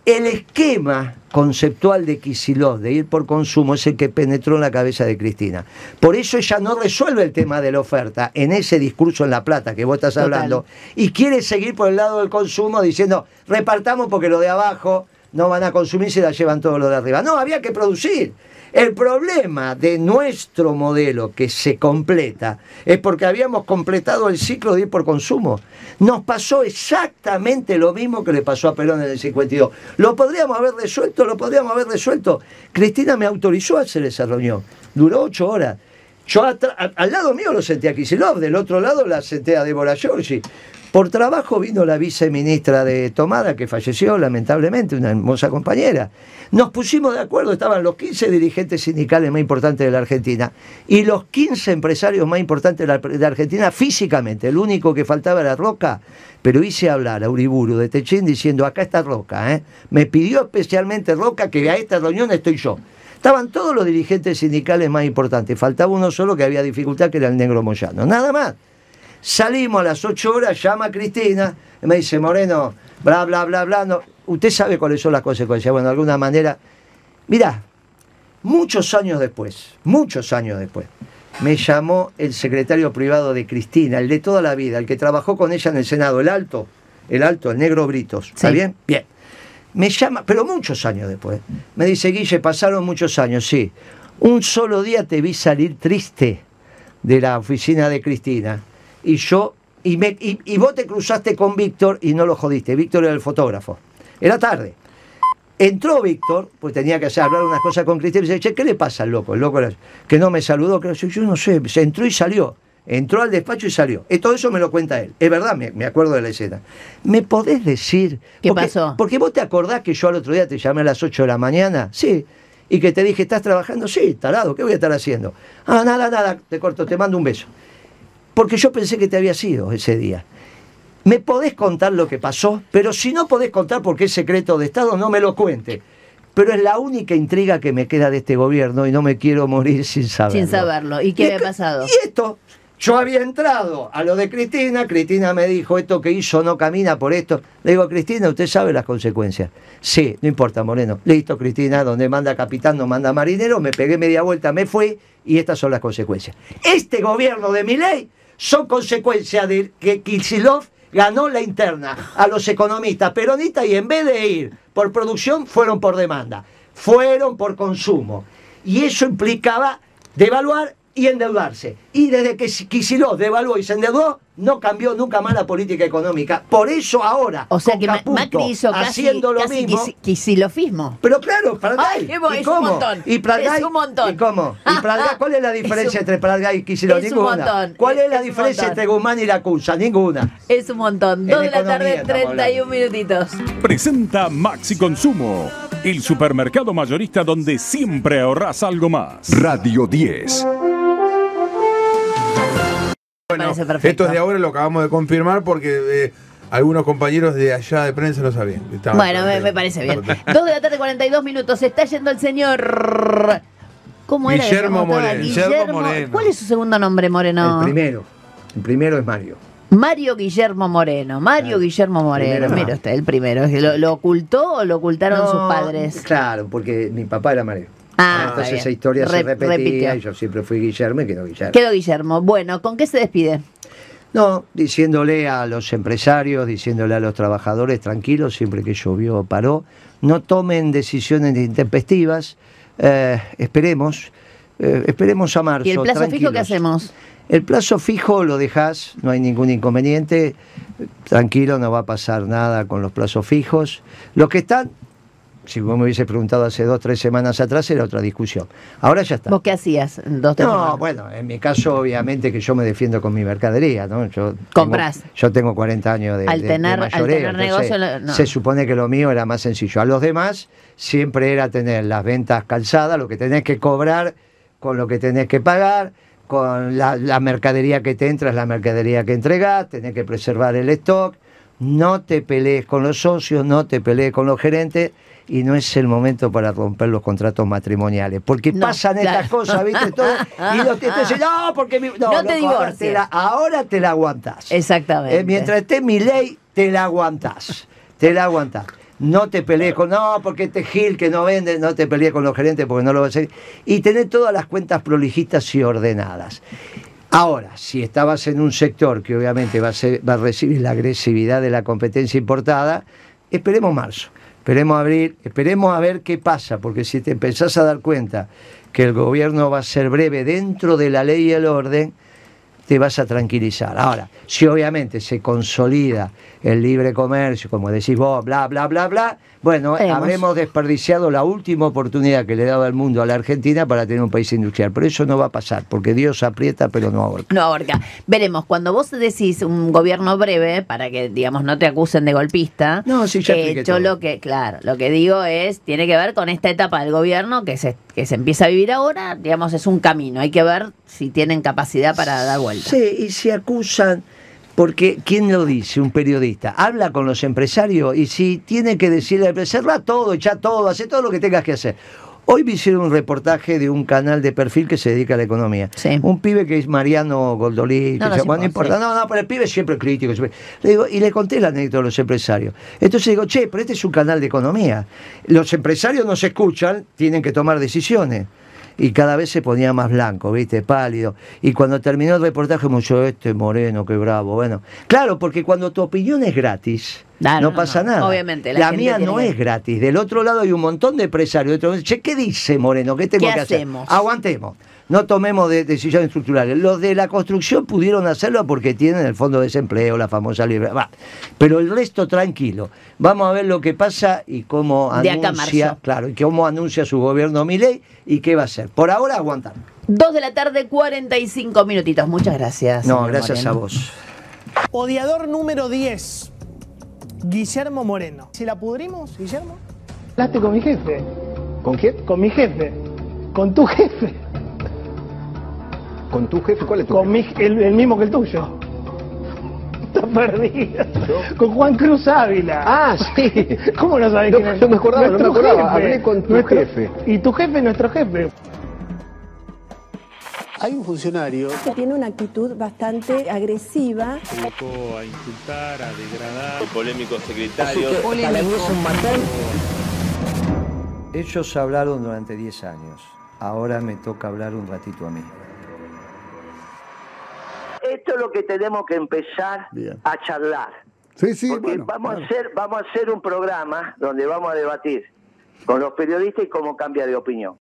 El esquema conceptual de Kisilov de ir por consumo es el que penetró en la cabeza de Cristina. Por eso ella no resuelve el tema de la oferta en ese discurso en La Plata que vos estás Total. hablando y quiere seguir por el lado del consumo diciendo repartamos porque lo de abajo no van a consumir se la llevan todo lo de arriba. No, había que producir. El problema de nuestro modelo que se completa es porque habíamos completado el ciclo de ir por consumo. Nos pasó exactamente lo mismo que le pasó a Perón en el 52. Lo podríamos haber resuelto, lo podríamos haber resuelto. Cristina me autorizó a hacer esa reunión. Duró ocho horas. Yo al lado mío lo senté a Kisilov, del otro lado la senté a Débora Giorgi. Por trabajo vino la viceministra de Tomada, que falleció lamentablemente, una hermosa compañera. Nos pusimos de acuerdo, estaban los 15 dirigentes sindicales más importantes de la Argentina y los 15 empresarios más importantes de la Argentina físicamente. El único que faltaba era Roca, pero hice hablar a Uriburu de Techín diciendo, acá está Roca. ¿eh? Me pidió especialmente Roca que a esta reunión estoy yo. Estaban todos los dirigentes sindicales más importantes. Faltaba uno solo que había dificultad, que era el negro Moyano. Nada más. Salimos a las 8 horas, llama a Cristina, y me dice, Moreno, bla, bla, bla, bla. No. Usted sabe cuáles son las consecuencias. Bueno, de alguna manera, mirá, muchos años después, muchos años después, me llamó el secretario privado de Cristina, el de toda la vida, el que trabajó con ella en el Senado, el alto, el alto, el negro Britos. ¿Está Sí. bien? Bien. Me llama, pero muchos años después. Me dice, Guille, pasaron muchos años, sí. Un solo día te vi salir triste de la oficina de Cristina. Y yo, y, me, y, y vos te cruzaste con Víctor y no lo jodiste. Víctor era el fotógrafo. Era tarde. Entró Víctor, pues tenía que hacer, hablar unas cosas con Cristina y dice, che, ¿qué le pasa al loco? El loco era- que no me saludó, que yo no sé, se entró y salió. Entró al despacho y salió. Eh, Todo eso me lo cuenta él. Es verdad, me, me acuerdo de la escena. ¿Me podés decir? ¿Qué porque, pasó? Porque vos te acordás que yo al otro día te llamé a las 8 de la mañana. Sí. Y que te dije, ¿estás trabajando? Sí, tarado, ¿qué voy a estar haciendo? Ah, nada, nada, te corto, te mando un beso. Porque yo pensé que te había sido ese día. ¿Me podés contar lo que pasó? Pero si no podés contar porque es secreto de Estado, no me lo cuente. Pero es la única intriga que me queda de este gobierno y no me quiero morir sin saberlo. Sin saberlo. ¿Y qué había pasado? Y esto, yo había entrado a lo de Cristina, Cristina me dijo, esto que hizo no camina por esto. Le digo, Cristina, usted sabe las consecuencias. Sí, no importa, Moreno. Listo, Cristina, donde manda capitán no manda marinero, me pegué media vuelta, me fui y estas son las consecuencias. Este gobierno de mi ley son consecuencias de que Kicillof ganó la interna a los economistas peronistas y en vez de ir por producción fueron por demanda, fueron por consumo. Y eso implicaba devaluar y endeudarse. Y desde que Kicillof devaluó y se endeudó, no cambió nunca más la política económica. Por eso ahora, O sea con que Caputo, Macri hizo casi, haciendo lo casi mismo, quisilofismo. pero claro, Pradgay. Ay, ¿Y es un cómo? montón. ¿Y Pradgay? Es un montón. ¿Y cómo? ¿Y Pradgay? ¿Cuál es la Es diferencia un- entre Pradgay y Kicillof? un Ninguna. montón. ¿Cuál es la Es un diferencia entre Guzmán y la Cusa? Ninguna. Es un montón. Dos de la tarde, economía estamos 31 minutitos. Presenta Maxi Consumo, el supermercado mayorista donde siempre ahorras algo más. Radio 10. Parece perfecto. esto es de ahora, lo acabamos de confirmar porque eh, algunos compañeros de allá de prensa no sabían. Estaban- Bueno, me, me parece bien. Dos de la tarde, 42 minutos. Está yendo el señor. ¿Cómo era? Guillermo. Moreno. Guillermo Moreno. ¿Cuál es su segundo nombre, Moreno? El primero. El primero es Mario. Mario Guillermo Moreno. Mario Claro. Guillermo Moreno. Mira usted, el primero. ¿Lo, lo ocultó o lo ocultaron No, sus padres? Claro, porque mi papá era Mario. Ah, Entonces está bien. esa historia se Re- repetía repitió. y yo siempre fui Guillermo y quedó Guillermo. Quedó Guillermo. Bueno, ¿con qué se despide? No, diciéndole a los empresarios, diciéndole a los trabajadores, tranquilos, siempre que llovió paró, no tomen decisiones intempestivas, eh, esperemos, eh, esperemos a marzo. ¿Y el plazo fijo qué hacemos? El plazo fijo lo dejás, no hay ningún inconveniente, tranquilo, no va a pasar nada con los plazos fijos. Los que están, si vos me hubiese preguntado hace dos, tres semanas atrás, era otra discusión. Ahora ya está. ¿Vos qué hacías? Dos, tres No, semanas? bueno, en mi caso obviamente que yo me defiendo con mi mercadería, ¿no? Yo Comprás. Tengo, yo tengo 40 años de, Al de tener- al tener entonces negocio, no. se supone que lo mío era más sencillo. A los demás siempre era tener las ventas calzadas, lo que tenés que cobrar con lo que tenés que pagar, con la, la mercadería que te entra es la mercadería que entregás, tenés que preservar el stock, no te pelees con los socios, no te pelees con los gerentes y no es el momento para romper los contratos matrimoniales, porque No, pasan estas cosas, ¿viste? Todo, y los te dicen, no, porque mi- no, No te divorcies. te la, ahora te la aguantás. Exactamente. Eh, mientras esté mi ley, te la aguantás. Te la aguantás. No te pelees con, no, porque este Gil que no vende, no te pelees con los gerentes porque no lo va a hacer. Y tener todas las cuentas prolijistas y ordenadas. Ahora, si estabas en un sector que obviamente va a, ser- va a recibir la agresividad de la competencia importada, esperemos marzo, esperemos abril, esperemos a ver qué pasa, porque si te empezás a dar cuenta que el gobierno va a ser breve dentro de la ley y el orden, te vas a tranquilizar. Ahora, si obviamente se consolida el libre comercio, como decís vos, bla, bla, bla, bla, Bueno, Veremos. habremos desperdiciado la última oportunidad que le daba el mundo a la Argentina para tener un país industrial. Pero eso no va a pasar, porque Dios aprieta pero no ahorca. No ahorca. Veremos, cuando vos decís un gobierno breve, para que, digamos, no te acusen de golpista, No, sí, ya eh, yo todo. lo que, claro, lo que digo es, tiene que ver con esta etapa del gobierno que se, que se empieza a vivir ahora, digamos, es un camino. Hay que ver si tienen capacidad para dar vuelta. Sí, y se acusan, porque ¿quién lo dice? Un periodista. Habla con los empresarios y si tiene que decirle, cerrá todo, echa todo, hace todo lo que tengas que hacer. Hoy me hicieron un reportaje de un canal de perfil que se dedica a la economía. Sí. Un pibe que es Mariano Goldolí. No, no, sí, no importa, sí. No, no, pero el pibe es siempre crítico. siempre- Le digo, y le conté la anécdota a los empresarios. Entonces digo, che, pero este es un canal de economía. Los empresarios no se escuchan, tienen que tomar decisiones. Y cada vez se ponía más blanco, ¿viste? Pálido. Y cuando terminó el reportaje, mucho este moreno, qué bravo. Bueno, claro, porque cuando tu opinión es gratis, no, no, pasa no. nada. Obviamente, la mía no que- es gratis. Del otro lado hay un montón de empresarios. Otro- Che, ¿qué dice Moreno? ¿Qué tengo ¿Qué que hacemos? hacer? Aguantemos. No tomemos de- decisiones estructurales. Los de la construcción pudieron hacerlo porque tienen el fondo de desempleo, la famosa libre. va. Pero el resto tranquilo. Vamos a ver lo que pasa y cómo De anuncia, claro, y cómo anuncia su gobierno Milei y qué va a hacer. Por ahora aguantar. Dos de la tarde, 45 minutitos. Muchas gracias. No, gracias Moreno. a vos. Odiador número 10. Guillermo Moreno. ¿Si la pudrimos, Guillermo? Hablaste con mi jefe. ¿Con quién? Con mi jefe. Con tu jefe. ¿Con tu jefe? ¿Cuál es tu Con jefe? mi, el, el mismo que el tuyo. Está perdido. Con Juan Cruz Ávila. Ah, sí. ¿Cómo no sabes No, quién es? no me acordaba, no me acordaba. jefe. Hablé con tu Nuestro- jefe. Y tu jefe es nuestro jefe. Hay un funcionario que tiene una actitud bastante agresiva. dedicó a insultar, a degradar. El polémico secretario. Ellos hablaron durante 10 años. Ahora me toca hablar un ratito a mí. Esto es lo que tenemos que empezar Bien. a charlar. Sí, sí, Porque bueno, vamos claro. a hacer vamos a hacer un programa donde vamos a debatir con los periodistas y cómo cambia de opinión.